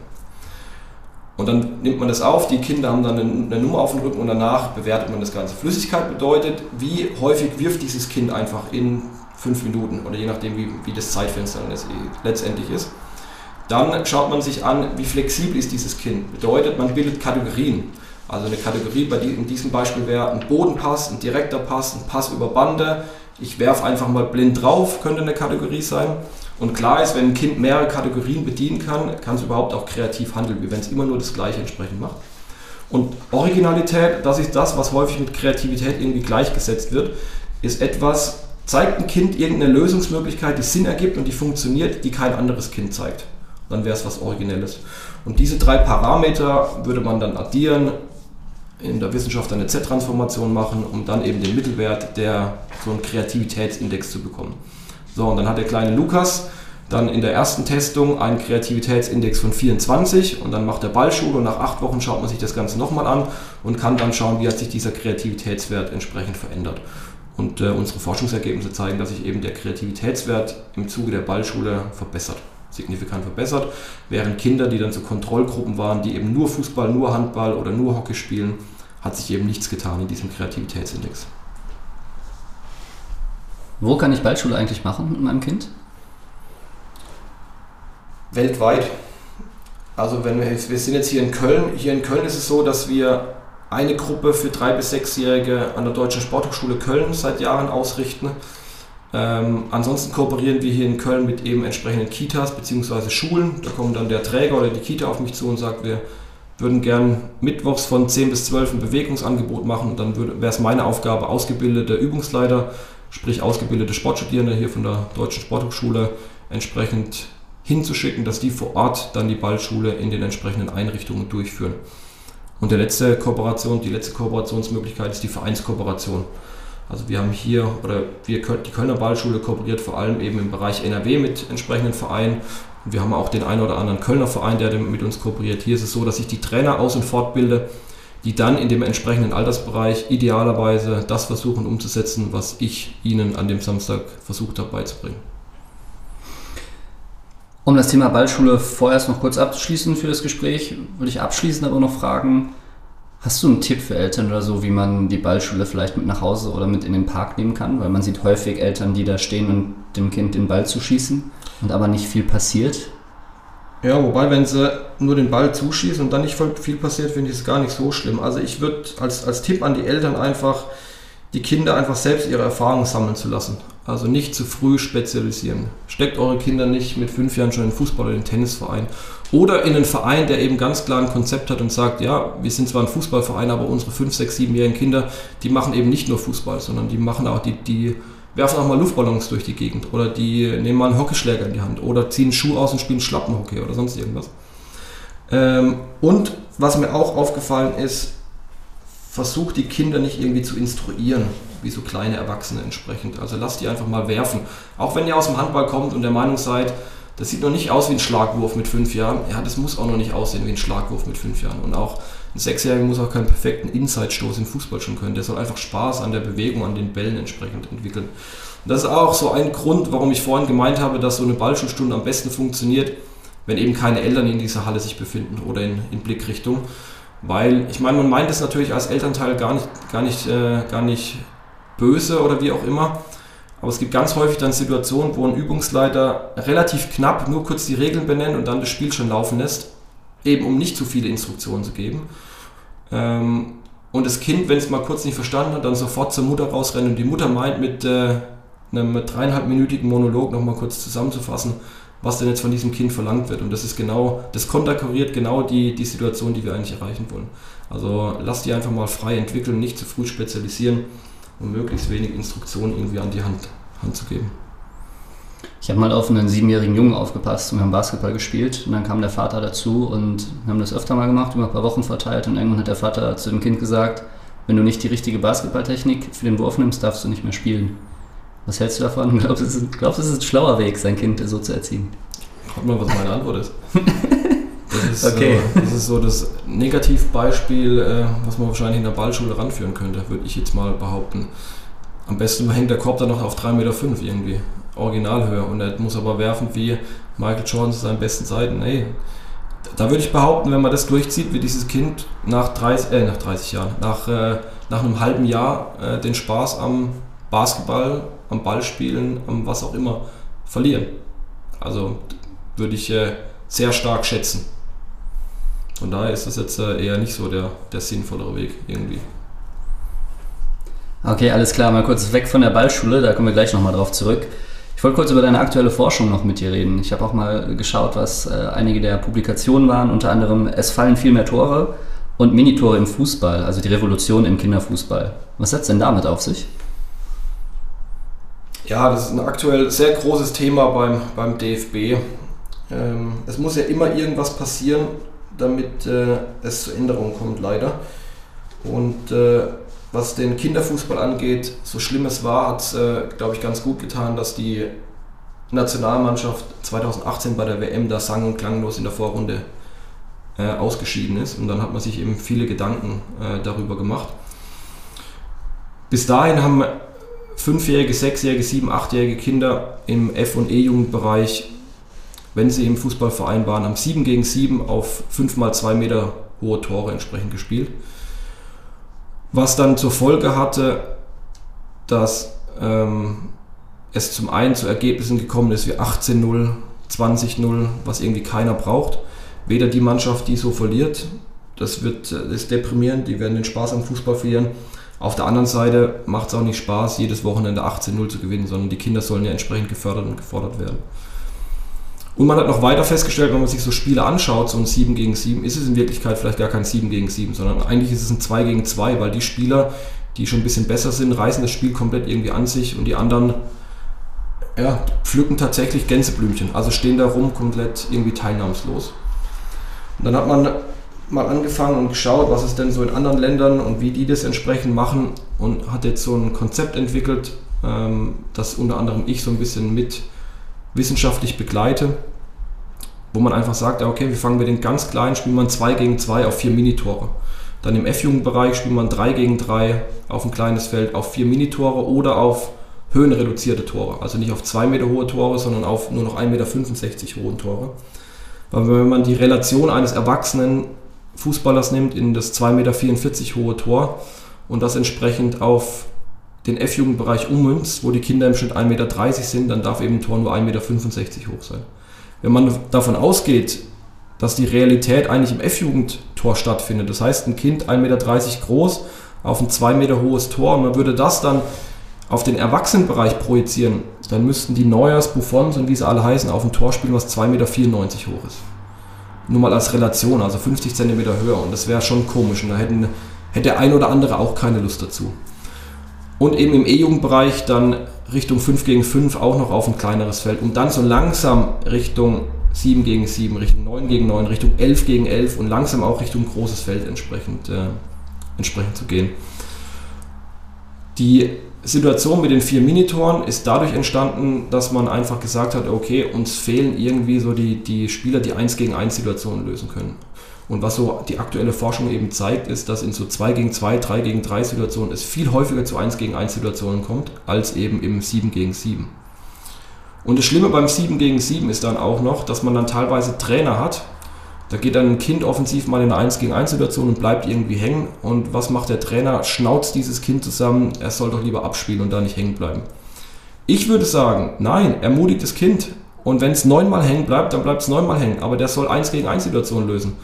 Und dann nimmt man das auf, die Kinder haben dann eine, Nummer auf dem Rücken und danach bewertet man das Ganze. Flüssigkeit bedeutet, wie häufig wirft dieses Kind einfach in fünf Minuten oder je nachdem, wie, wie das Zeitfenster dann letztendlich ist. Dann schaut man sich an, wie flexibel ist dieses Kind. Bedeutet, man bildet Kategorien. Also eine Kategorie bei die, in diesem Beispiel wäre ein Bodenpass, ein direkter Pass, ein Pass über Bande. Ich werfe einfach mal blind drauf, könnte eine Kategorie sein. Und klar ist, wenn ein Kind mehrere Kategorien bedienen kann, kann es überhaupt auch kreativ handeln, wie wenn es immer nur das Gleiche entsprechend macht. Und Originalität, das ist das, was häufig mit Kreativität irgendwie gleichgesetzt wird, ist etwas, zeigt ein Kind irgendeine Lösungsmöglichkeit, die Sinn ergibt und die funktioniert, die kein anderes Kind zeigt. Dann wäre es was Originelles. Und diese drei Parameter würde man dann addieren, in der Wissenschaft eine Z-Transformation machen, um dann eben den Mittelwert der so einen Kreativitätsindex zu bekommen. So, und dann hat der kleine Lukas dann in der ersten Testung einen Kreativitätsindex von 24 und dann macht er Ballschule und nach acht Wochen schaut man sich das Ganze nochmal an und kann dann schauen, wie hat sich dieser Kreativitätswert entsprechend verändert. Und äh, unsere Forschungsergebnisse zeigen, dass sich eben der Kreativitätswert im Zuge der Ballschule verbessert, signifikant verbessert, während Kinder, die dann zu Kontrollgruppen waren, die eben nur Fußball, nur Handball oder nur Hockey spielen, hat sich eben nichts getan in diesem Kreativitätsindex. Wo kann ich Ballschule eigentlich machen mit meinem Kind? Weltweit. Also wenn wir, wir sind jetzt hier in Köln. Hier in Köln ist es so, dass wir eine Gruppe für drei bis sechsjährige an der Deutschen Sporthochschule Köln seit Jahren ausrichten. Ähm, ansonsten kooperieren wir hier in Köln mit eben entsprechenden Kitas bzw. Schulen. Da kommt dann der Träger oder die Kita auf mich zu und sagt, wir würden gern mittwochs von 10 bis 12 ein Bewegungsangebot machen. Und dann wäre es meine Aufgabe, ausgebildete Übungsleiter sprich ausgebildete Sportstudierende hier von der Deutschen Sporthochschule entsprechend hinzuschicken, dass die vor Ort dann die Ballschule in den entsprechenden Einrichtungen durchführen. Und der letzte Kooperation, die letzte Kooperationsmöglichkeit ist die Vereinskooperation. Also wir haben hier, oder wir, die Kölner Ballschule kooperiert vor allem eben im Bereich NRW mit entsprechenden Vereinen. Und wir haben auch den einen oder anderen Kölner Verein, der mit uns kooperiert. Hier ist es so, dass ich die Trainer aus- und fortbilde die dann in dem entsprechenden Altersbereich idealerweise das versuchen umzusetzen, was ich ihnen an dem Samstag versucht habe beizubringen. Um das Thema Ballschule vorerst noch kurz abzuschließen für das Gespräch, würde ich abschließend aber noch fragen, hast du einen Tipp für Eltern oder so, wie man die Ballschule vielleicht mit nach Hause oder mit in den Park nehmen kann? Weil man sieht häufig Eltern, die da stehen und dem Kind den Ball zuschießen und aber nicht viel passiert. Ja, wobei, wenn sie nur den Ball zuschießen und dann nicht viel passiert, finde ich es gar nicht so schlimm. Also ich würde als, als Tipp an die Eltern einfach die Kinder einfach selbst ihre Erfahrungen sammeln zu lassen. Also nicht zu früh spezialisieren. Steckt eure Kinder nicht mit fünf Jahren schon in den Fußball oder in den Tennisverein. Oder in einen Verein, der eben ganz klar ein Konzept hat und sagt, ja, wir sind zwar ein Fußballverein, aber unsere fünf, sechs, siebenjährigen Kinder, die machen eben nicht nur Fußball, sondern die machen auch die, die werfen auch mal Luftballons durch die Gegend oder die nehmen mal einen Hockeyschläger in die Hand oder ziehen einen Schuh aus und spielen Schlappenhockey oder sonst irgendwas. Ähm, und was mir auch aufgefallen ist, versucht die Kinder nicht irgendwie zu instruieren, wie so kleine Erwachsene entsprechend. Also lasst die einfach mal werfen. Auch wenn ihr aus dem Handball kommt und der Meinung seid, das sieht noch nicht aus wie ein Schlagwurf mit fünf Jahren. Ja, das muss auch noch nicht aussehen wie ein Schlagwurf mit fünf Jahren. Und auch ein Sechsjähriger muss auch keinen perfekten Inside-Stoß im Fußball schon können. Der soll einfach Spaß an der Bewegung, an den Bällen entsprechend entwickeln. Und das ist auch so ein Grund, warum ich vorhin gemeint habe, dass so eine Ballschulstunde am besten funktioniert, wenn eben keine Eltern in dieser Halle sich befinden oder in, in Blickrichtung. Weil, ich meine, man meint es natürlich als Elternteil gar nicht, gar nicht, äh, gar nicht böse oder wie auch immer. Aber es gibt ganz häufig dann Situationen, wo ein Übungsleiter relativ knapp nur kurz die Regeln benennt und dann das Spiel schon laufen lässt, eben um nicht zu viele Instruktionen zu geben. Ähm, und das Kind, wenn es mal kurz nicht verstanden hat, dann sofort zur Mutter rausrennt und die Mutter meint, mit äh, einem dreieinhalbminütigen Monolog nochmal kurz zusammenzufassen, was denn jetzt von diesem Kind verlangt wird. Und das ist genau, das konterkariert genau die, die Situation, die wir eigentlich erreichen wollen. Also lasst die einfach mal frei entwickeln, nicht zu früh spezialisieren und möglichst wenig Instruktionen irgendwie an die Hand, Hand zu geben. Ich habe mal auf einen siebenjährigen Jungen aufgepasst und wir haben Basketball gespielt und dann kam der Vater dazu und wir haben das öfter mal gemacht, über ein paar Wochen verteilt und irgendwann hat der Vater zu dem Kind gesagt, wenn du nicht die richtige Basketballtechnik für den Wurf nimmst, darfst du nicht mehr spielen. Was hältst du davon? [laughs] Glaubst du, es ist, glaubst, es ist ein schlauer Weg, sein Kind so zu erziehen? Frag mal, was meine Antwort ist. [laughs] Das ist, okay. äh, das [laughs] ist so das Negativbeispiel, äh, was man wahrscheinlich in der Ballschule ranführen könnte, würde ich jetzt mal behaupten. Am besten hängt der Korb dann noch auf 3,5 Meter irgendwie, Originalhöhe. Und er muss aber werfen wie Michael Jordan zu seinen besten Seiten. Ey, da würde ich behaupten, wenn man das durchzieht, wie dieses Kind nach 30, äh, nach 30 Jahren, nach, äh, nach einem halben Jahr äh, den Spaß am Basketball, am Ballspielen, am was auch immer verlieren. Also würde ich äh, sehr stark schätzen. Von daher ist das jetzt äh, eher nicht so der, der sinnvollere Weg irgendwie. Okay, alles klar, mal kurz weg von der Ballschule, da kommen wir gleich nochmal drauf zurück. Ich wollte kurz über deine aktuelle Forschung noch mit dir reden. Ich habe auch mal geschaut, was äh, einige der Publikationen waren, unter anderem Es fallen viel mehr Tore und Minitore im Fußball, also die Revolution im Kinderfußball. Was setzt denn damit auf sich? Ja, das ist ein aktuell sehr großes Thema beim, beim DFB. Ähm, es muss ja immer irgendwas passieren, damit äh, es zu Änderungen kommt, leider. Und äh, was den Kinderfußball angeht, so schlimm es war, hat es, äh, glaube ich, ganz gut getan, dass die Nationalmannschaft 2018 bei der WM da sang- und klanglos in der Vorrunde äh, ausgeschieden ist. Und dann hat man sich eben viele Gedanken äh, darüber gemacht. Bis dahin haben fünfjährige, sechsjährige, sieben, achtjährige Kinder im F- und E-Jugendbereich, wenn sie im Fußballverein waren, haben 7 gegen 7 auf 5 mal 2 Meter hohe Tore entsprechend gespielt. Was dann zur Folge hatte, dass ähm, es zum einen zu Ergebnissen gekommen ist wie 18-0, 20-0, was irgendwie keiner braucht. Weder die Mannschaft, die so verliert, das, wird, das ist deprimierend, die werden den Spaß am Fußball verlieren, auf der anderen Seite macht es auch nicht Spaß, jedes Wochenende 18-0 zu gewinnen, sondern die Kinder sollen ja entsprechend gefördert und gefordert werden. Und man hat noch weiter festgestellt, wenn man sich so Spiele anschaut, so ein 7 gegen 7, ist es in Wirklichkeit vielleicht gar kein 7 gegen 7, sondern eigentlich ist es ein 2 gegen 2, weil die Spieler, die schon ein bisschen besser sind, reißen das Spiel komplett irgendwie an sich und die anderen ja, pflücken tatsächlich Gänseblümchen, also stehen da rum komplett irgendwie teilnahmslos. Und dann hat man mal angefangen und geschaut, was es denn so in anderen Ländern und wie die das entsprechend machen und hat jetzt so ein Konzept entwickelt, ähm, das unter anderem ich so ein bisschen mit wissenschaftlich begleite, wo man einfach sagt, okay, wir fangen mit den ganz kleinen, spielen man 2 gegen 2 auf 4 Minitore. Dann im F-Jugendbereich spielt man 3 gegen 3 auf ein kleines Feld auf 4 Minitore oder auf höhenreduzierte Tore. Also nicht auf 2 Meter hohe Tore, sondern auf nur noch 1,65 Meter hohen Tore. Weil wenn man die Relation eines Erwachsenen Fußballers nimmt in das 2,44 Meter hohe Tor und das entsprechend auf den F-Jugendbereich ummünzt, wo die Kinder im Schnitt 1,30 Meter sind, dann darf eben ein Tor nur 1,65 Meter hoch sein. Wenn man davon ausgeht, dass die Realität eigentlich im F-Jugendtor stattfindet, das heißt ein Kind 1,30 Meter groß auf ein 2 Meter hohes Tor und man würde das dann auf den Erwachsenenbereich projizieren, dann müssten die Neuers, Buffons und wie sie alle heißen, auf ein Tor spielen, was 2,94 Meter hoch ist nur mal als Relation, also 50 cm höher. Und das wäre schon komisch. Und da hätten, hätte der ein oder andere auch keine Lust dazu. Und eben im E-Jugendbereich dann Richtung 5 gegen 5 auch noch auf ein kleineres Feld, um dann so langsam Richtung 7 gegen 7, Richtung 9 gegen 9, Richtung 11 gegen 11 und langsam auch Richtung großes Feld entsprechend, äh, entsprechend zu gehen. Die Situation mit den vier Minitoren ist dadurch entstanden, dass man einfach gesagt hat, okay, uns fehlen irgendwie so die, die Spieler, die 1 gegen 1 Situationen lösen können. Und was so die aktuelle Forschung eben zeigt, ist, dass in so 2 gegen 2, 3 gegen 3 Situationen es viel häufiger zu 1 gegen 1 Situationen kommt, als eben im 7 gegen 7. Und das Schlimme beim 7 gegen 7 ist dann auch noch, dass man dann teilweise Trainer hat, da geht dann ein Kind offensiv mal in eine 1 gegen 1 Situation und bleibt irgendwie hängen. Und was macht der Trainer? Schnauzt dieses Kind zusammen, er soll doch lieber abspielen und da nicht hängen bleiben. Ich würde sagen, nein, ermutigt das Kind. Und wenn es neunmal hängen bleibt, dann bleibt es neunmal hängen. Aber der soll 1 gegen 1 Situationen lösen.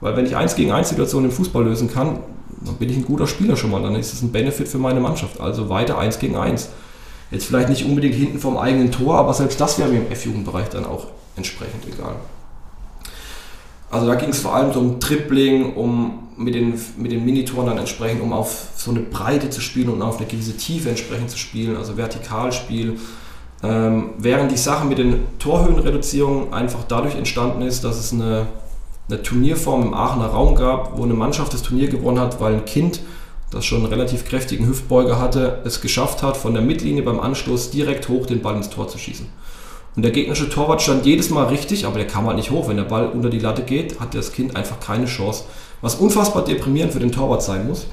Weil wenn ich 1 gegen 1 Situationen im Fußball lösen kann, dann bin ich ein guter Spieler schon mal. Dann ist es ein Benefit für meine Mannschaft. Also weiter 1 gegen 1. Jetzt vielleicht nicht unbedingt hinten vom eigenen Tor, aber selbst das wäre mir im F-Jugendbereich dann auch entsprechend egal. Also da ging es vor allem so um Tripling, um mit den, mit den Minitoren dann entsprechend, um auf so eine Breite zu spielen und auf eine gewisse Tiefe entsprechend zu spielen, also Vertikalspiel. Ähm, während die Sache mit den Torhöhenreduzierungen einfach dadurch entstanden ist, dass es eine, eine Turnierform im Aachener Raum gab, wo eine Mannschaft das Turnier gewonnen hat, weil ein Kind, das schon einen relativ kräftigen Hüftbeuger hatte, es geschafft hat, von der Mittellinie beim Anstoß direkt hoch den Ball ins Tor zu schießen. Und der gegnerische Torwart stand jedes Mal richtig, aber der kam halt nicht hoch. Wenn der Ball unter die Latte geht, hat das Kind einfach keine Chance. Was unfassbar deprimierend für den Torwart sein muss.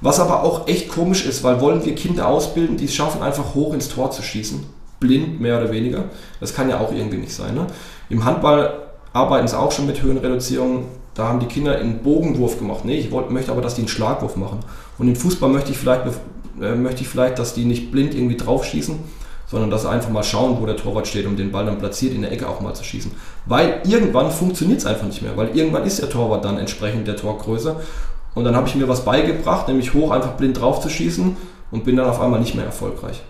Was aber auch echt komisch ist, weil wollen wir Kinder ausbilden, die es schaffen, einfach hoch ins Tor zu schießen. Blind, mehr oder weniger. Das kann ja auch irgendwie nicht sein. Ne? Im Handball arbeiten sie auch schon mit Höhenreduzierung. Da haben die Kinder einen Bogenwurf gemacht. Nee, ich wollt, möchte aber, dass die einen Schlagwurf machen. Und im Fußball möchte ich vielleicht, äh, möchte ich vielleicht dass die nicht blind irgendwie drauf schießen, sondern dass sie einfach mal schauen, wo der Torwart steht, um den Ball dann platziert in der Ecke auch mal zu schießen. Weil irgendwann funktioniert es einfach nicht mehr, weil irgendwann ist der Torwart dann entsprechend der Torgröße. Und dann habe ich mir was beigebracht, nämlich hoch einfach blind drauf zu schießen und bin dann auf einmal nicht mehr erfolgreich.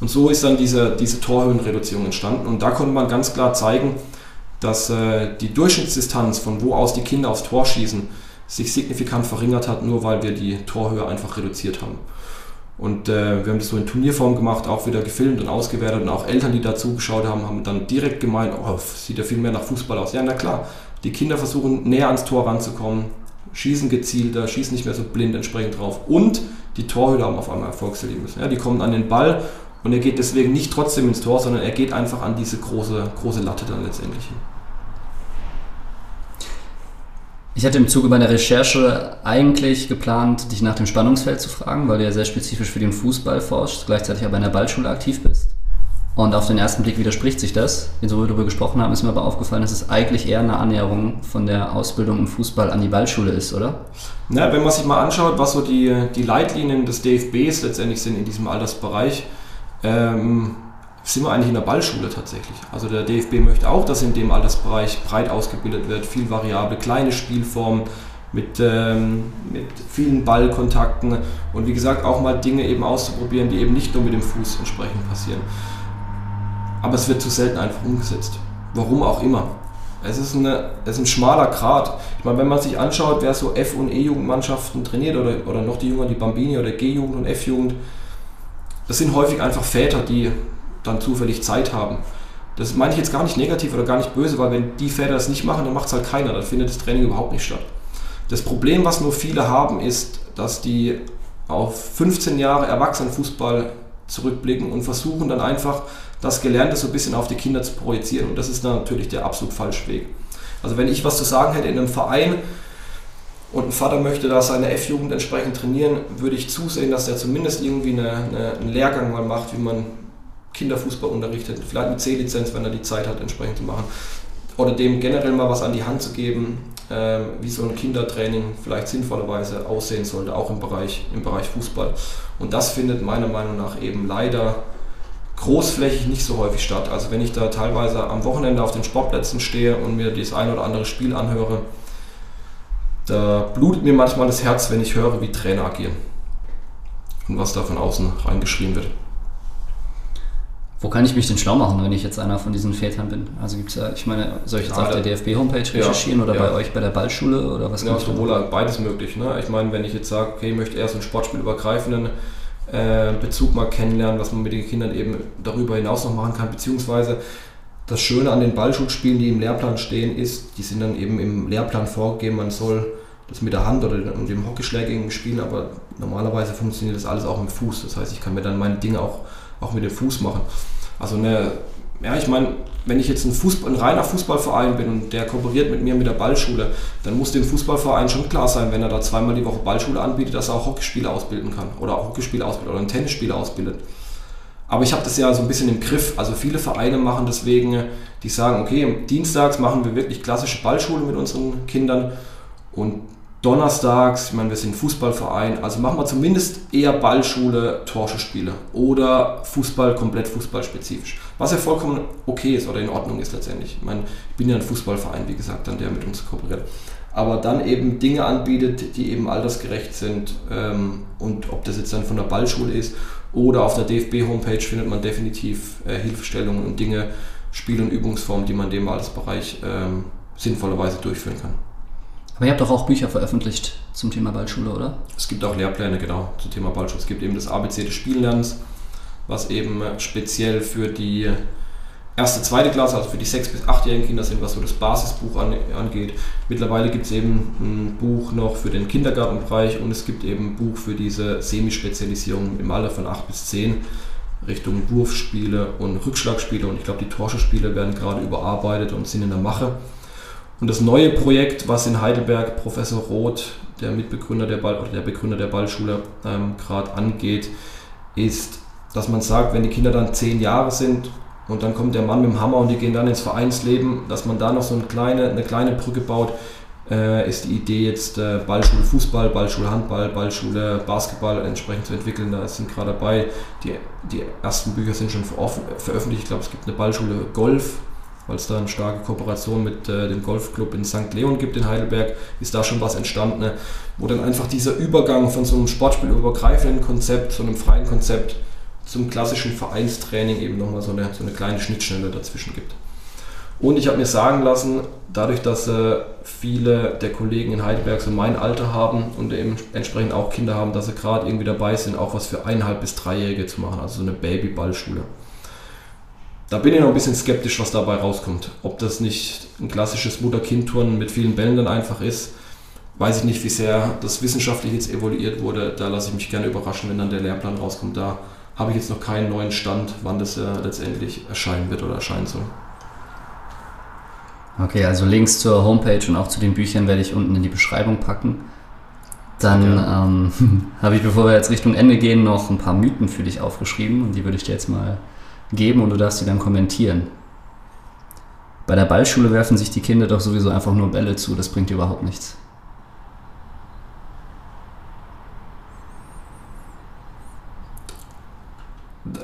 Und so ist dann diese, diese Torhöhenreduzierung entstanden. Und da konnte man ganz klar zeigen, dass äh, die Durchschnittsdistanz, von wo aus die Kinder aufs Tor schießen, sich signifikant verringert hat, nur weil wir die Torhöhe einfach reduziert haben. Und äh, wir haben das so in Turnierform gemacht, auch wieder gefilmt und ausgewertet und auch Eltern, die da zugeschaut haben, haben dann direkt gemeint, oh, sieht ja viel mehr nach Fußball aus. Ja, na klar, die Kinder versuchen näher ans Tor ranzukommen, schießen gezielter, schießen nicht mehr so blind entsprechend drauf und die Torhüter haben auf einmal Erfolgserlebnisse. Ja, die kommen an den Ball und er geht deswegen nicht trotzdem ins Tor, sondern er geht einfach an diese große, große Latte dann letztendlich hin. Ich hatte im Zuge meiner Recherche eigentlich geplant, dich nach dem Spannungsfeld zu fragen, weil du ja sehr spezifisch für den Fußball forschst, gleichzeitig aber in der Ballschule aktiv bist. Und auf den ersten Blick widerspricht sich das. Insofern wir darüber gesprochen haben, ist mir aber aufgefallen, dass es eigentlich eher eine Annäherung von der Ausbildung im Fußball an die Ballschule ist, oder? Na, wenn man sich mal anschaut, was so die, die Leitlinien des DFBs letztendlich sind in diesem Altersbereich, ähm, sind wir eigentlich in der Ballschule tatsächlich. Also der DFB möchte auch, dass in dem Altersbereich breit ausgebildet wird, viel variable, kleine Spielformen mit, ähm, mit vielen Ballkontakten und wie gesagt auch mal Dinge eben auszuprobieren, die eben nicht nur mit dem Fuß entsprechend passieren. Aber es wird zu selten einfach umgesetzt. Warum auch immer. Es ist, eine, es ist ein schmaler Grad. Ich meine, wenn man sich anschaut, wer so F- und E-Jugendmannschaften trainiert oder, oder noch die Jünger, die Bambini oder G-Jugend und F-Jugend, das sind häufig einfach Väter, die dann zufällig Zeit haben. Das meine ich jetzt gar nicht negativ oder gar nicht böse, weil wenn die Väter das nicht machen, dann macht es halt keiner, dann findet das Training überhaupt nicht statt. Das Problem, was nur viele haben, ist, dass die auf 15 Jahre Erwachsenenfußball zurückblicken und versuchen dann einfach das Gelernte so ein bisschen auf die Kinder zu projizieren. Und das ist natürlich der absolut falsche Weg. Also wenn ich was zu sagen hätte in einem Verein und ein Vater möchte da seine F-Jugend entsprechend trainieren, würde ich zusehen, dass er zumindest irgendwie eine, eine, einen Lehrgang mal macht, wie man Kinderfußball unterrichtet, vielleicht eine C-Lizenz, wenn er die Zeit hat, entsprechend zu machen. Oder dem generell mal was an die Hand zu geben, äh, wie so ein Kindertraining vielleicht sinnvollerweise aussehen sollte, auch im Bereich, im Bereich Fußball. Und das findet meiner Meinung nach eben leider großflächig nicht so häufig statt. Also wenn ich da teilweise am Wochenende auf den Sportplätzen stehe und mir das ein oder andere Spiel anhöre, da blutet mir manchmal das Herz, wenn ich höre, wie Trainer agieren und was da von außen reingeschrieben wird. Wo kann ich mich denn schlau machen, wenn ich jetzt einer von diesen Vätern bin? Also gibt es ja, ich meine, soll ich jetzt ja, auf der DFB-Homepage recherchieren ja, oder bei euch bei der Ballschule oder was? Ja, sowohl beides möglich. Ne? Ich meine, wenn ich jetzt sage, okay, ich möchte erst einen sportspielübergreifenden äh, Bezug mal kennenlernen, was man mit den Kindern eben darüber hinaus noch machen kann, beziehungsweise das Schöne an den Ballschulspielen, die im Lehrplan stehen, ist, die sind dann eben im Lehrplan vorgegeben, man soll das mit der Hand oder dem Hockeyschlägigen spielen, aber normalerweise funktioniert das alles auch mit dem Fuß. Das heißt, ich kann mir dann meine Dinge auch, auch mit dem Fuß machen. Also eine, ja, ich meine, wenn ich jetzt ein, Fußball, ein reiner Fußballverein bin und der kooperiert mit mir mit der Ballschule, dann muss dem Fußballverein schon klar sein, wenn er da zweimal die Woche Ballschule anbietet, dass er auch Hockeyspieler ausbilden kann oder auch Hockeyspieler ausbildet oder einen Tennisspieler ausbildet. Aber ich habe das ja so ein bisschen im Griff. Also viele Vereine machen deswegen, die sagen, okay, dienstags machen wir wirklich klassische Ballschule mit unseren Kindern und donnerstags, ich meine, wir sind Fußballverein, also machen wir zumindest eher Ballschule, Torschussspiele oder Fußball komplett fußballspezifisch. Was ja vollkommen okay ist oder in Ordnung ist letztendlich. Ich meine, ich bin ja ein Fußballverein, wie gesagt, dann der mit uns kooperiert. Aber dann eben Dinge anbietet, die eben altersgerecht sind ähm, und ob das jetzt dann von der Ballschule ist oder auf der DFB-Homepage findet man definitiv äh, Hilfestellungen und Dinge, Spiel- und Übungsformen, die man in dem Altersbereich ähm, sinnvollerweise durchführen kann. Aber ihr habt doch auch Bücher veröffentlicht zum Thema Ballschule, oder? Es gibt auch Lehrpläne, genau, zum Thema Ballschule. Es gibt eben das ABC des Spiellernens, was eben speziell für die erste, zweite Klasse, also für die 6- bis 8-jährigen Kinder sind, was so das Basisbuch angeht. Mittlerweile gibt es eben ein Buch noch für den Kindergartenbereich und es gibt eben ein Buch für diese Semispezialisierung im Alter von 8 bis 10 Richtung Wurfspiele und Rückschlagspiele und ich glaube, die Torschussspiele werden gerade überarbeitet und sind in der Mache. Und das neue Projekt, was in Heidelberg Professor Roth, der Mitbegründer der Ball oder der Begründer der Ballschule, ähm, gerade angeht, ist, dass man sagt, wenn die Kinder dann zehn Jahre sind und dann kommt der Mann mit dem Hammer und die gehen dann ins Vereinsleben, dass man da noch so eine kleine, eine kleine Brücke baut, äh, ist die Idee jetzt äh, Ballschule Fußball, Ballschule Handball, Ballschule Basketball entsprechend zu entwickeln. Da sind gerade dabei, die, die ersten Bücher sind schon veröffentlicht. Ich glaube, es gibt eine Ballschule Golf, weil es da eine starke Kooperation mit äh, dem Golfclub in St. Leon gibt in Heidelberg, ist da schon was entstanden, ne? wo dann einfach dieser Übergang von so einem sportspielübergreifenden Konzept, so einem freien Konzept zum klassischen Vereinstraining eben nochmal so eine, so eine kleine Schnittstelle dazwischen gibt. Und ich habe mir sagen lassen, dadurch, dass äh, viele der Kollegen in Heidelberg so mein Alter haben und eben entsprechend auch Kinder haben, dass sie gerade irgendwie dabei sind, auch was für eineinhalb bis dreijährige zu machen, also so eine Babyballschule. Da bin ich noch ein bisschen skeptisch, was dabei rauskommt. Ob das nicht ein klassisches Mutter-Kind-Turnen mit vielen Bällen dann einfach ist, weiß ich nicht, wie sehr das wissenschaftlich jetzt evaluiert wurde. Da lasse ich mich gerne überraschen, wenn dann der Lehrplan rauskommt. Da habe ich jetzt noch keinen neuen Stand, wann das äh, letztendlich erscheinen wird oder erscheinen soll. Okay, also Links zur Homepage und auch zu den Büchern werde ich unten in die Beschreibung packen. Dann ja. ähm, [laughs] habe ich, bevor wir jetzt Richtung Ende gehen, noch ein paar Mythen für dich aufgeschrieben und die würde ich dir jetzt mal geben und du darfst sie dann kommentieren. Bei der Ballschule werfen sich die Kinder doch sowieso einfach nur Bälle zu, das bringt überhaupt nichts.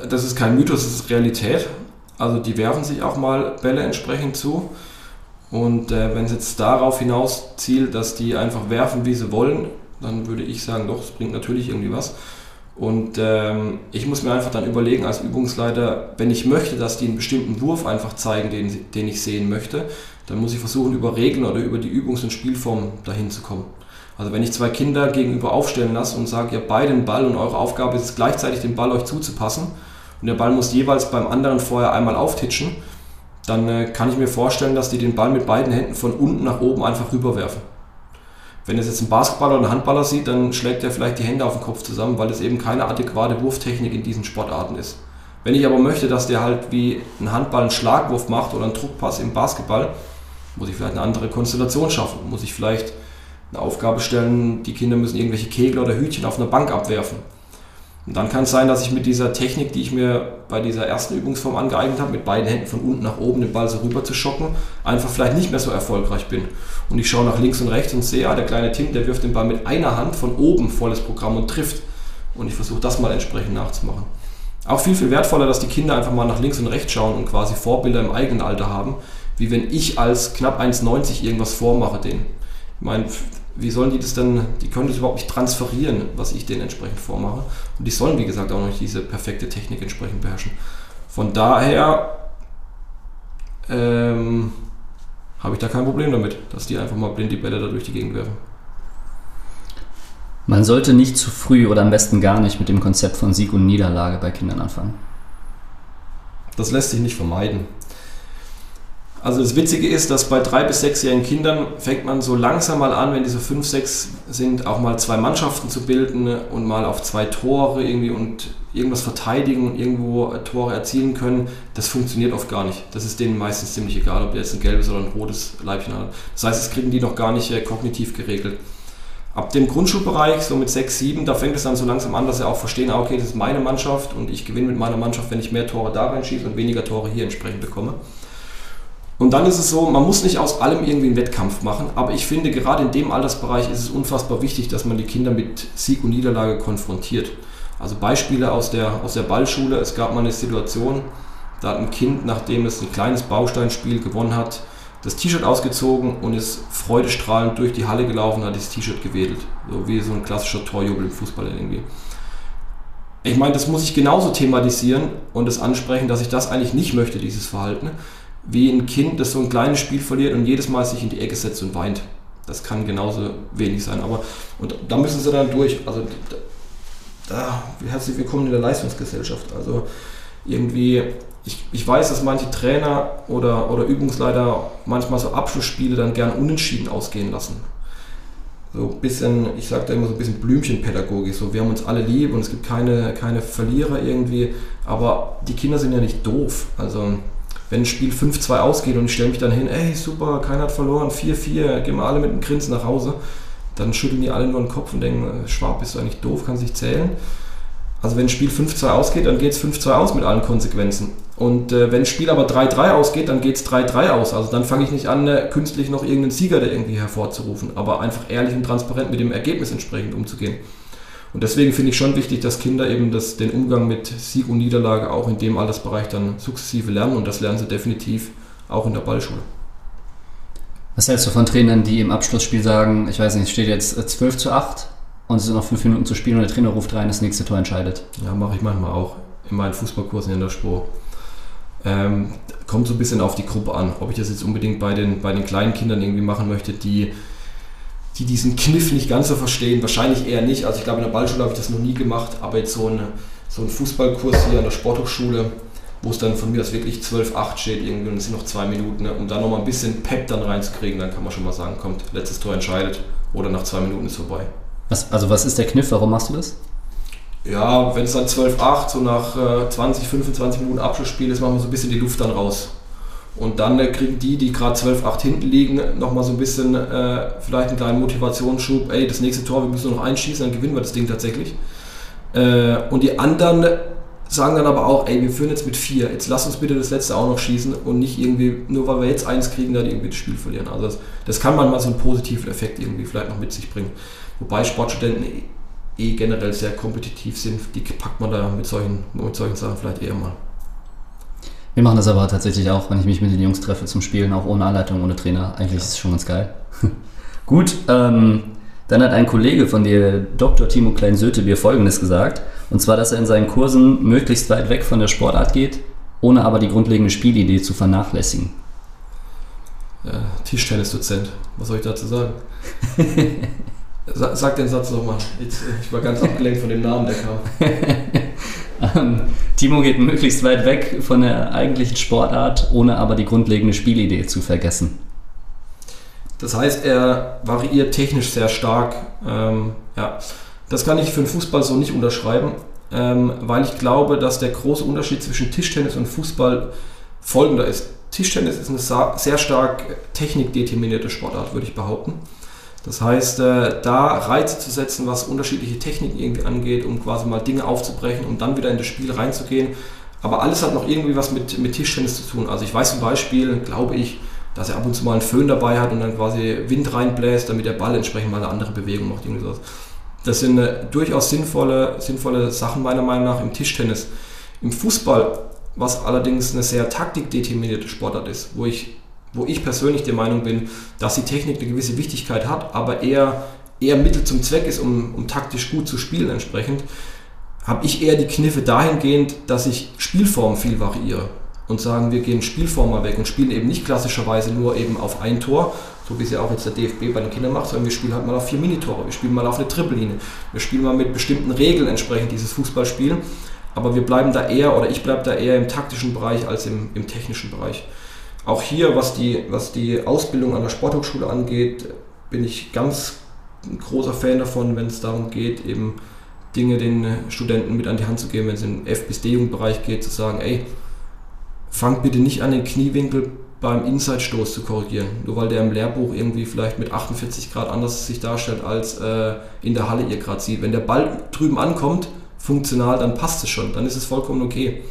Das ist kein Mythos, das ist Realität. Also die werfen sich auch mal Bälle entsprechend zu. Und äh, wenn es jetzt darauf hinaus zielt, dass die einfach werfen, wie sie wollen, dann würde ich sagen, doch, es bringt natürlich irgendwie was. Und ähm, ich muss mir einfach dann überlegen als Übungsleiter, wenn ich möchte, dass die einen bestimmten Wurf einfach zeigen, den, den ich sehen möchte, dann muss ich versuchen, über Regeln oder über die Übungs- und Spielformen dahin zu kommen. Also wenn ich zwei Kinder gegenüber aufstellen lasse und sage, ihr beide den Ball und eure Aufgabe ist es gleichzeitig, den Ball euch zuzupassen und der Ball muss jeweils beim anderen vorher einmal auftitschen, dann äh, kann ich mir vorstellen, dass die den Ball mit beiden Händen von unten nach oben einfach rüberwerfen. Wenn es jetzt ein Basketballer oder ein Handballer sieht, dann schlägt er vielleicht die Hände auf den Kopf zusammen, weil es eben keine adäquate Wurftechnik in diesen Sportarten ist. Wenn ich aber möchte, dass der halt wie ein Handball einen Schlagwurf macht oder einen Druckpass im Basketball, muss ich vielleicht eine andere Konstellation schaffen. Muss ich vielleicht eine Aufgabe stellen, die Kinder müssen irgendwelche Kegel oder Hütchen auf einer Bank abwerfen. Und dann kann es sein, dass ich mit dieser Technik, die ich mir bei dieser ersten Übungsform angeeignet habe, mit beiden Händen von unten nach oben den Ball so rüber zu schocken, einfach vielleicht nicht mehr so erfolgreich bin. Und ich schaue nach links und rechts und sehe, ah, der kleine Tim, der wirft den Ball mit einer Hand von oben volles Programm und trifft. Und ich versuche das mal entsprechend nachzumachen. Auch viel, viel wertvoller, dass die Kinder einfach mal nach links und rechts schauen und quasi Vorbilder im eigenen Alter haben, wie wenn ich als knapp 1,90 irgendwas vormache denen. Ich meine, wie sollen die das denn, die können das überhaupt nicht transferieren, was ich denen entsprechend vormache. Und die sollen, wie gesagt, auch noch nicht diese perfekte Technik entsprechend beherrschen. Von daher ähm, habe ich da kein Problem damit, dass die einfach mal blind die Bälle da durch die Gegend werfen. Man sollte nicht zu früh oder am besten gar nicht mit dem Konzept von Sieg und Niederlage bei Kindern anfangen. Das lässt sich nicht vermeiden. Also das Witzige ist, dass bei drei bis sechsjährigen Kindern fängt man so langsam mal an, wenn die so fünf, sechs sind, auch mal zwei Mannschaften zu bilden und mal auf zwei Tore irgendwie und irgendwas verteidigen und irgendwo Tore erzielen können. Das funktioniert oft gar nicht. Das ist denen meistens ziemlich egal, ob der jetzt ein gelbes oder ein rotes Leibchen hat. Das heißt, das kriegen die noch gar nicht äh, kognitiv geregelt. Ab dem Grundschulbereich, so mit 6, 7, da fängt es dann so langsam an, dass sie auch verstehen, ah, okay, das ist meine Mannschaft und ich gewinne mit meiner Mannschaft, wenn ich mehr Tore da reinschieße und weniger Tore hier entsprechend bekomme. Und dann ist es so, man muss nicht aus allem irgendwie einen Wettkampf machen, aber ich finde, gerade in dem Altersbereich ist es unfassbar wichtig, dass man die Kinder mit Sieg und Niederlage konfrontiert. Also Beispiele aus der, aus der Ballschule. Es gab mal eine Situation, da hat ein Kind, nachdem es ein kleines Bausteinspiel gewonnen hat, das T-Shirt ausgezogen und ist freudestrahlend durch die Halle gelaufen hat das T-Shirt gewedelt. So wie so ein klassischer Torjubel im Fußball irgendwie. Ich meine, das muss ich genauso thematisieren und das ansprechen, dass ich das eigentlich nicht möchte, dieses Verhalten wie ein Kind, das so ein kleines Spiel verliert und jedes Mal sich in die Ecke setzt und weint. Das kann genauso wenig sein. Aber und da müssen sie dann durch. Also da, herzlich willkommen in der Leistungsgesellschaft. Also irgendwie, ich, ich weiß, dass manche Trainer oder, oder Übungsleiter manchmal so Abschlussspiele dann gern unentschieden ausgehen lassen. So ein bisschen, ich sage da immer so ein bisschen Blümchenpädagogik. So, wir haben uns alle lieb und es gibt keine, keine Verlierer irgendwie. Aber die Kinder sind ja nicht doof. Also wenn ein Spiel 5-2 ausgeht und ich stelle mich dann hin, ey, super, keiner hat verloren, 4-4, gehen wir alle mit einem Grinsen nach Hause, dann schütteln die alle nur den Kopf und denken, äh, Schwab, bist du eigentlich doof, kannst nicht zählen. Also wenn ein Spiel 5-2 ausgeht, dann geht es 5-2 aus mit allen Konsequenzen. Und äh, wenn ein Spiel aber 3-3 ausgeht, dann geht es 3-3 aus. Also dann fange ich nicht an, äh, künstlich noch irgendeinen Sieger der irgendwie hervorzurufen, aber einfach ehrlich und transparent mit dem Ergebnis entsprechend umzugehen. Und deswegen finde ich schon wichtig, dass Kinder eben das, den Umgang mit Sieg und Niederlage auch in dem Altersbereich dann sukzessive lernen und das lernen sie definitiv auch in der Ballschule. Was hältst du von Trainern, die im Abschlussspiel sagen, ich weiß nicht, steht jetzt 12 zu 8 und es sind noch 5 Minuten zu spielen und der Trainer ruft rein, das nächste Tor entscheidet? Ja, mache ich manchmal auch in meinen Fußballkursen in der Spur. Ähm, kommt so ein bisschen auf die Gruppe an, ob ich das jetzt unbedingt bei den, bei den kleinen Kindern irgendwie machen möchte, die die diesen Kniff nicht ganz so verstehen. Wahrscheinlich eher nicht. Also ich glaube, in der Ballschule habe ich das noch nie gemacht, aber jetzt so, eine, so ein Fußballkurs hier an der Sporthochschule, wo es dann von mir aus wirklich 12-8 steht, irgendwie und es sind noch zwei Minuten, ne, um da nochmal ein bisschen Pep dann reinzukriegen, dann kann man schon mal sagen, kommt, letztes Tor entscheidet oder nach zwei Minuten ist vorbei. Was, also was ist der Kniff? Warum machst du das? Ja, wenn es dann 12-8, so nach äh, 20, 25 Minuten Abschlussspiel ist, machen wir so ein bisschen die Luft dann raus. Und dann äh, kriegen die, die gerade 12-8 hinten liegen, nochmal so ein bisschen äh, vielleicht einen kleinen Motivationsschub. Ey, das nächste Tor, wir müssen noch einschießen, dann gewinnen wir das Ding tatsächlich. Äh, und die anderen sagen dann aber auch, ey, wir führen jetzt mit vier, jetzt lass uns bitte das letzte auch noch schießen und nicht irgendwie, nur weil wir jetzt eins kriegen, da irgendwie das Spiel verlieren. Also das, das kann man mal so einen positiven Effekt irgendwie vielleicht noch mit sich bringen. Wobei Sportstudenten eh, eh generell sehr kompetitiv sind, die packt man da mit solchen, mit solchen Sachen vielleicht eher mal. Wir machen das aber tatsächlich auch, wenn ich mich mit den Jungs treffe zum Spielen, auch ohne Anleitung, ohne Trainer. Eigentlich ist es schon ganz geil. [laughs] Gut, ähm, dann hat ein Kollege von dir, Dr. Timo Klein-Sötebier, folgendes gesagt. Und zwar, dass er in seinen Kursen möglichst weit weg von der Sportart geht, ohne aber die grundlegende Spielidee zu vernachlässigen. Ja, Tischtennisdozent, was soll ich dazu sagen? [laughs] Sag den Satz nochmal. Ich war ganz abgelenkt von dem Namen, der kam. [laughs] Ähm, Timo geht möglichst weit weg von der eigentlichen Sportart, ohne aber die grundlegende Spielidee zu vergessen. Das heißt, er variiert technisch sehr stark. Ähm, ja. Das kann ich für den Fußball so nicht unterschreiben, ähm, weil ich glaube, dass der große Unterschied zwischen Tischtennis und Fußball folgender ist. Tischtennis ist eine sehr stark technikdeterminierte Sportart, würde ich behaupten. Das heißt, äh, da Reize zu setzen, was unterschiedliche Techniken irgendwie angeht, um quasi mal Dinge aufzubrechen, um dann wieder in das Spiel reinzugehen. Aber alles hat noch irgendwie was mit, mit Tischtennis zu tun. Also ich weiß zum Beispiel, glaube ich, dass er ab und zu mal einen Föhn dabei hat und dann quasi Wind reinbläst, damit der Ball entsprechend mal eine andere Bewegung macht. Irgendwie sowas. Das sind äh, durchaus sinnvolle, sinnvolle Sachen meiner Meinung nach im Tischtennis. Im Fußball, was allerdings eine sehr taktikdeterminierte Sportart ist, wo ich wo ich persönlich der Meinung bin, dass die Technik eine gewisse Wichtigkeit hat, aber eher, eher Mittel zum Zweck ist, um, um taktisch gut zu spielen entsprechend, habe ich eher die Kniffe dahingehend, dass ich Spielformen viel variiere und sagen, wir gehen Spielform mal weg und spielen eben nicht klassischerweise nur eben auf ein Tor, so wie es ja auch jetzt der DFB bei den Kindern macht, sondern wir spielen halt mal auf vier Minitore, wir spielen mal auf eine Trippellinie, wir spielen mal mit bestimmten Regeln entsprechend dieses Fußballspielen, aber wir bleiben da eher, oder ich bleibe da eher im taktischen Bereich als im, im technischen Bereich. Auch hier, was die, was die Ausbildung an der Sporthochschule angeht, bin ich ganz großer Fan davon, wenn es darum geht, eben Dinge den Studenten mit an die Hand zu geben, wenn es im F- bis D-Jugendbereich geht, zu sagen, ey, fangt bitte nicht an, den Kniewinkel beim Inside-Stoß zu korrigieren. Nur weil der im Lehrbuch irgendwie vielleicht mit 48 Grad anders sich darstellt, als äh, in der Halle ihr gerade sieht. Wenn der Ball drüben ankommt, funktional, dann passt es schon, dann ist es vollkommen okay.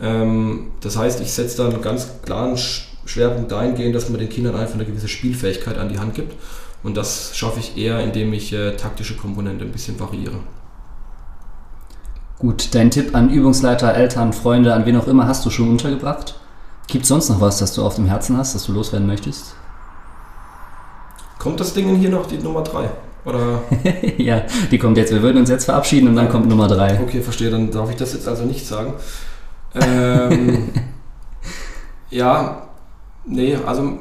Ähm, das heißt, ich setze da einen ganz klaren Schwerpunkt dahingehend, dass man den Kindern einfach eine gewisse Spielfähigkeit an die Hand gibt. Und das schaffe ich eher, indem ich äh, taktische Komponente ein bisschen variiere. Gut, dein Tipp an Übungsleiter, Eltern, Freunde, an wen auch immer hast du schon untergebracht? Gibt es sonst noch was, das du auf dem Herzen hast, das du loswerden möchtest? Kommt das Ding hier noch, die Nummer 3? Oder? [laughs] ja, die kommt jetzt. Wir würden uns jetzt verabschieden und dann kommt Nummer 3. Okay, verstehe. Dann darf ich das jetzt also nicht sagen. Ähm, [laughs] ja, nee, also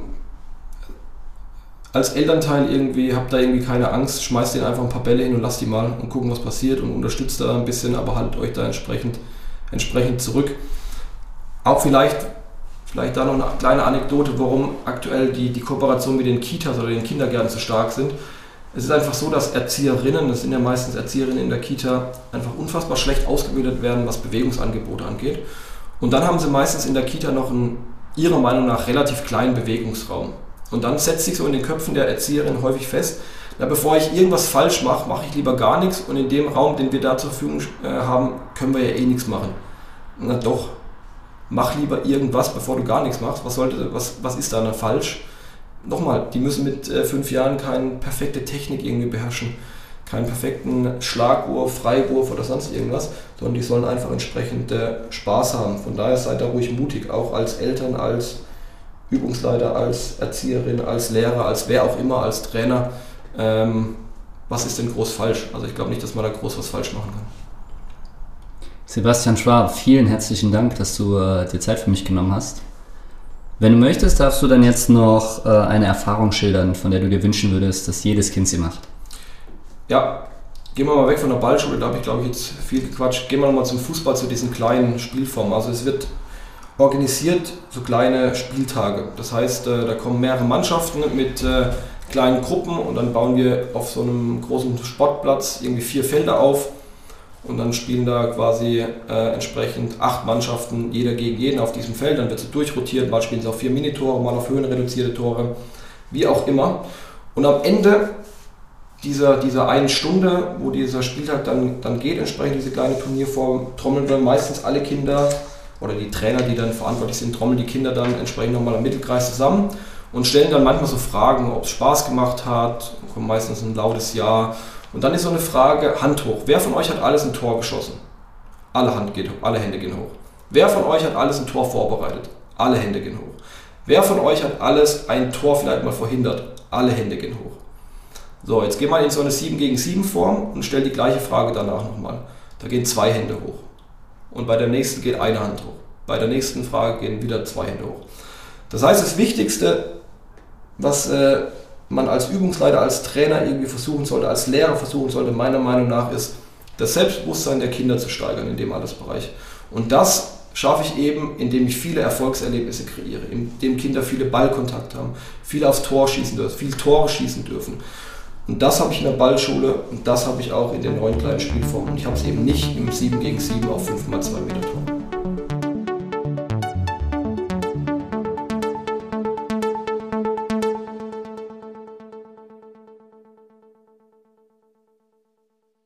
als Elternteil irgendwie, habt da irgendwie keine Angst, schmeißt denen einfach ein paar Bälle hin und lasst die mal und gucken, was passiert und unterstützt da ein bisschen, aber haltet euch da entsprechend, entsprechend zurück. Auch vielleicht, vielleicht da noch eine kleine Anekdote, warum aktuell die, die Kooperation mit den Kitas oder den Kindergärten so stark sind. Es ist einfach so, dass Erzieherinnen, das sind ja meistens Erzieherinnen in der Kita, einfach unfassbar schlecht ausgebildet werden, was Bewegungsangebote angeht. Und dann haben sie meistens in der Kita noch einen, ihrer Meinung nach, relativ kleinen Bewegungsraum. Und dann setzt sich so in den Köpfen der Erzieherin häufig fest, na, bevor ich irgendwas falsch mache, mache ich lieber gar nichts und in dem Raum, den wir da zur Verfügung äh, haben, können wir ja eh nichts machen. Na doch, mach lieber irgendwas, bevor du gar nichts machst. Was, sollte, was, was ist da dann falsch? Nochmal, die müssen mit äh, fünf Jahren keine perfekte Technik irgendwie beherrschen, keinen perfekten Schlagwurf, Freiwurf oder sonst irgendwas, sondern die sollen einfach entsprechend äh, Spaß haben. Von daher seid da ruhig mutig, auch als Eltern, als Übungsleiter, als Erzieherin, als Lehrer, als wer auch immer, als Trainer. Ähm, was ist denn groß falsch? Also ich glaube nicht, dass man da groß was falsch machen kann. Sebastian Schwab, vielen herzlichen Dank, dass du äh, dir Zeit für mich genommen hast. Wenn du möchtest, darfst du dann jetzt noch äh, eine Erfahrung schildern, von der du dir wünschen würdest, dass jedes Kind sie macht. Ja, gehen wir mal weg von der Ballschule, da habe ich glaube ich jetzt viel gequatscht. Gehen wir nochmal zum Fußball, zu diesen kleinen Spielformen. Also es wird organisiert so kleine Spieltage. Das heißt, äh, da kommen mehrere Mannschaften mit äh, kleinen Gruppen und dann bauen wir auf so einem großen Sportplatz irgendwie vier Felder auf und dann spielen da quasi äh, entsprechend acht Mannschaften, jeder gegen jeden auf diesem Feld. Dann wird sie durchrotiert, mal spielen sie auf vier Minitore, mal auf höhenreduzierte Tore, wie auch immer. Und am Ende dieser, dieser einen Stunde, wo dieser Spieltag dann, dann geht, entsprechend diese kleine Turnierform, trommeln dann meistens alle Kinder oder die Trainer, die dann verantwortlich sind, trommeln die Kinder dann entsprechend nochmal im Mittelkreis zusammen und stellen dann manchmal so Fragen, ob es Spaß gemacht hat, kommt meistens ein lautes Ja. Und dann ist so eine Frage, Hand hoch. Wer von euch hat alles ein Tor geschossen? Alle, Hand geht, alle Hände gehen hoch. Wer von euch hat alles ein Tor vorbereitet? Alle Hände gehen hoch. Wer von euch hat alles ein Tor vielleicht mal verhindert? Alle Hände gehen hoch. So, jetzt geh mal in so eine 7 gegen 7 Form und stell die gleiche Frage danach nochmal. Da gehen zwei Hände hoch und bei der nächsten geht eine Hand hoch. Bei der nächsten Frage gehen wieder zwei Hände hoch. Das heißt, das Wichtigste, was äh, man als Übungsleiter, als Trainer irgendwie versuchen sollte, als Lehrer versuchen sollte, meiner Meinung nach, ist, das Selbstbewusstsein der Kinder zu steigern in dem Allesbereich. Und das schaffe ich eben, indem ich viele Erfolgserlebnisse kreiere, indem Kinder viele Ballkontakt haben, viel aufs Tor schießen dürfen, viel Tore schießen dürfen. Und das habe ich in der Ballschule und das habe ich auch in den neuen kleinen Spielformen. Und ich habe es eben nicht im 7 gegen 7 auf 5 x 2 Meter Tor.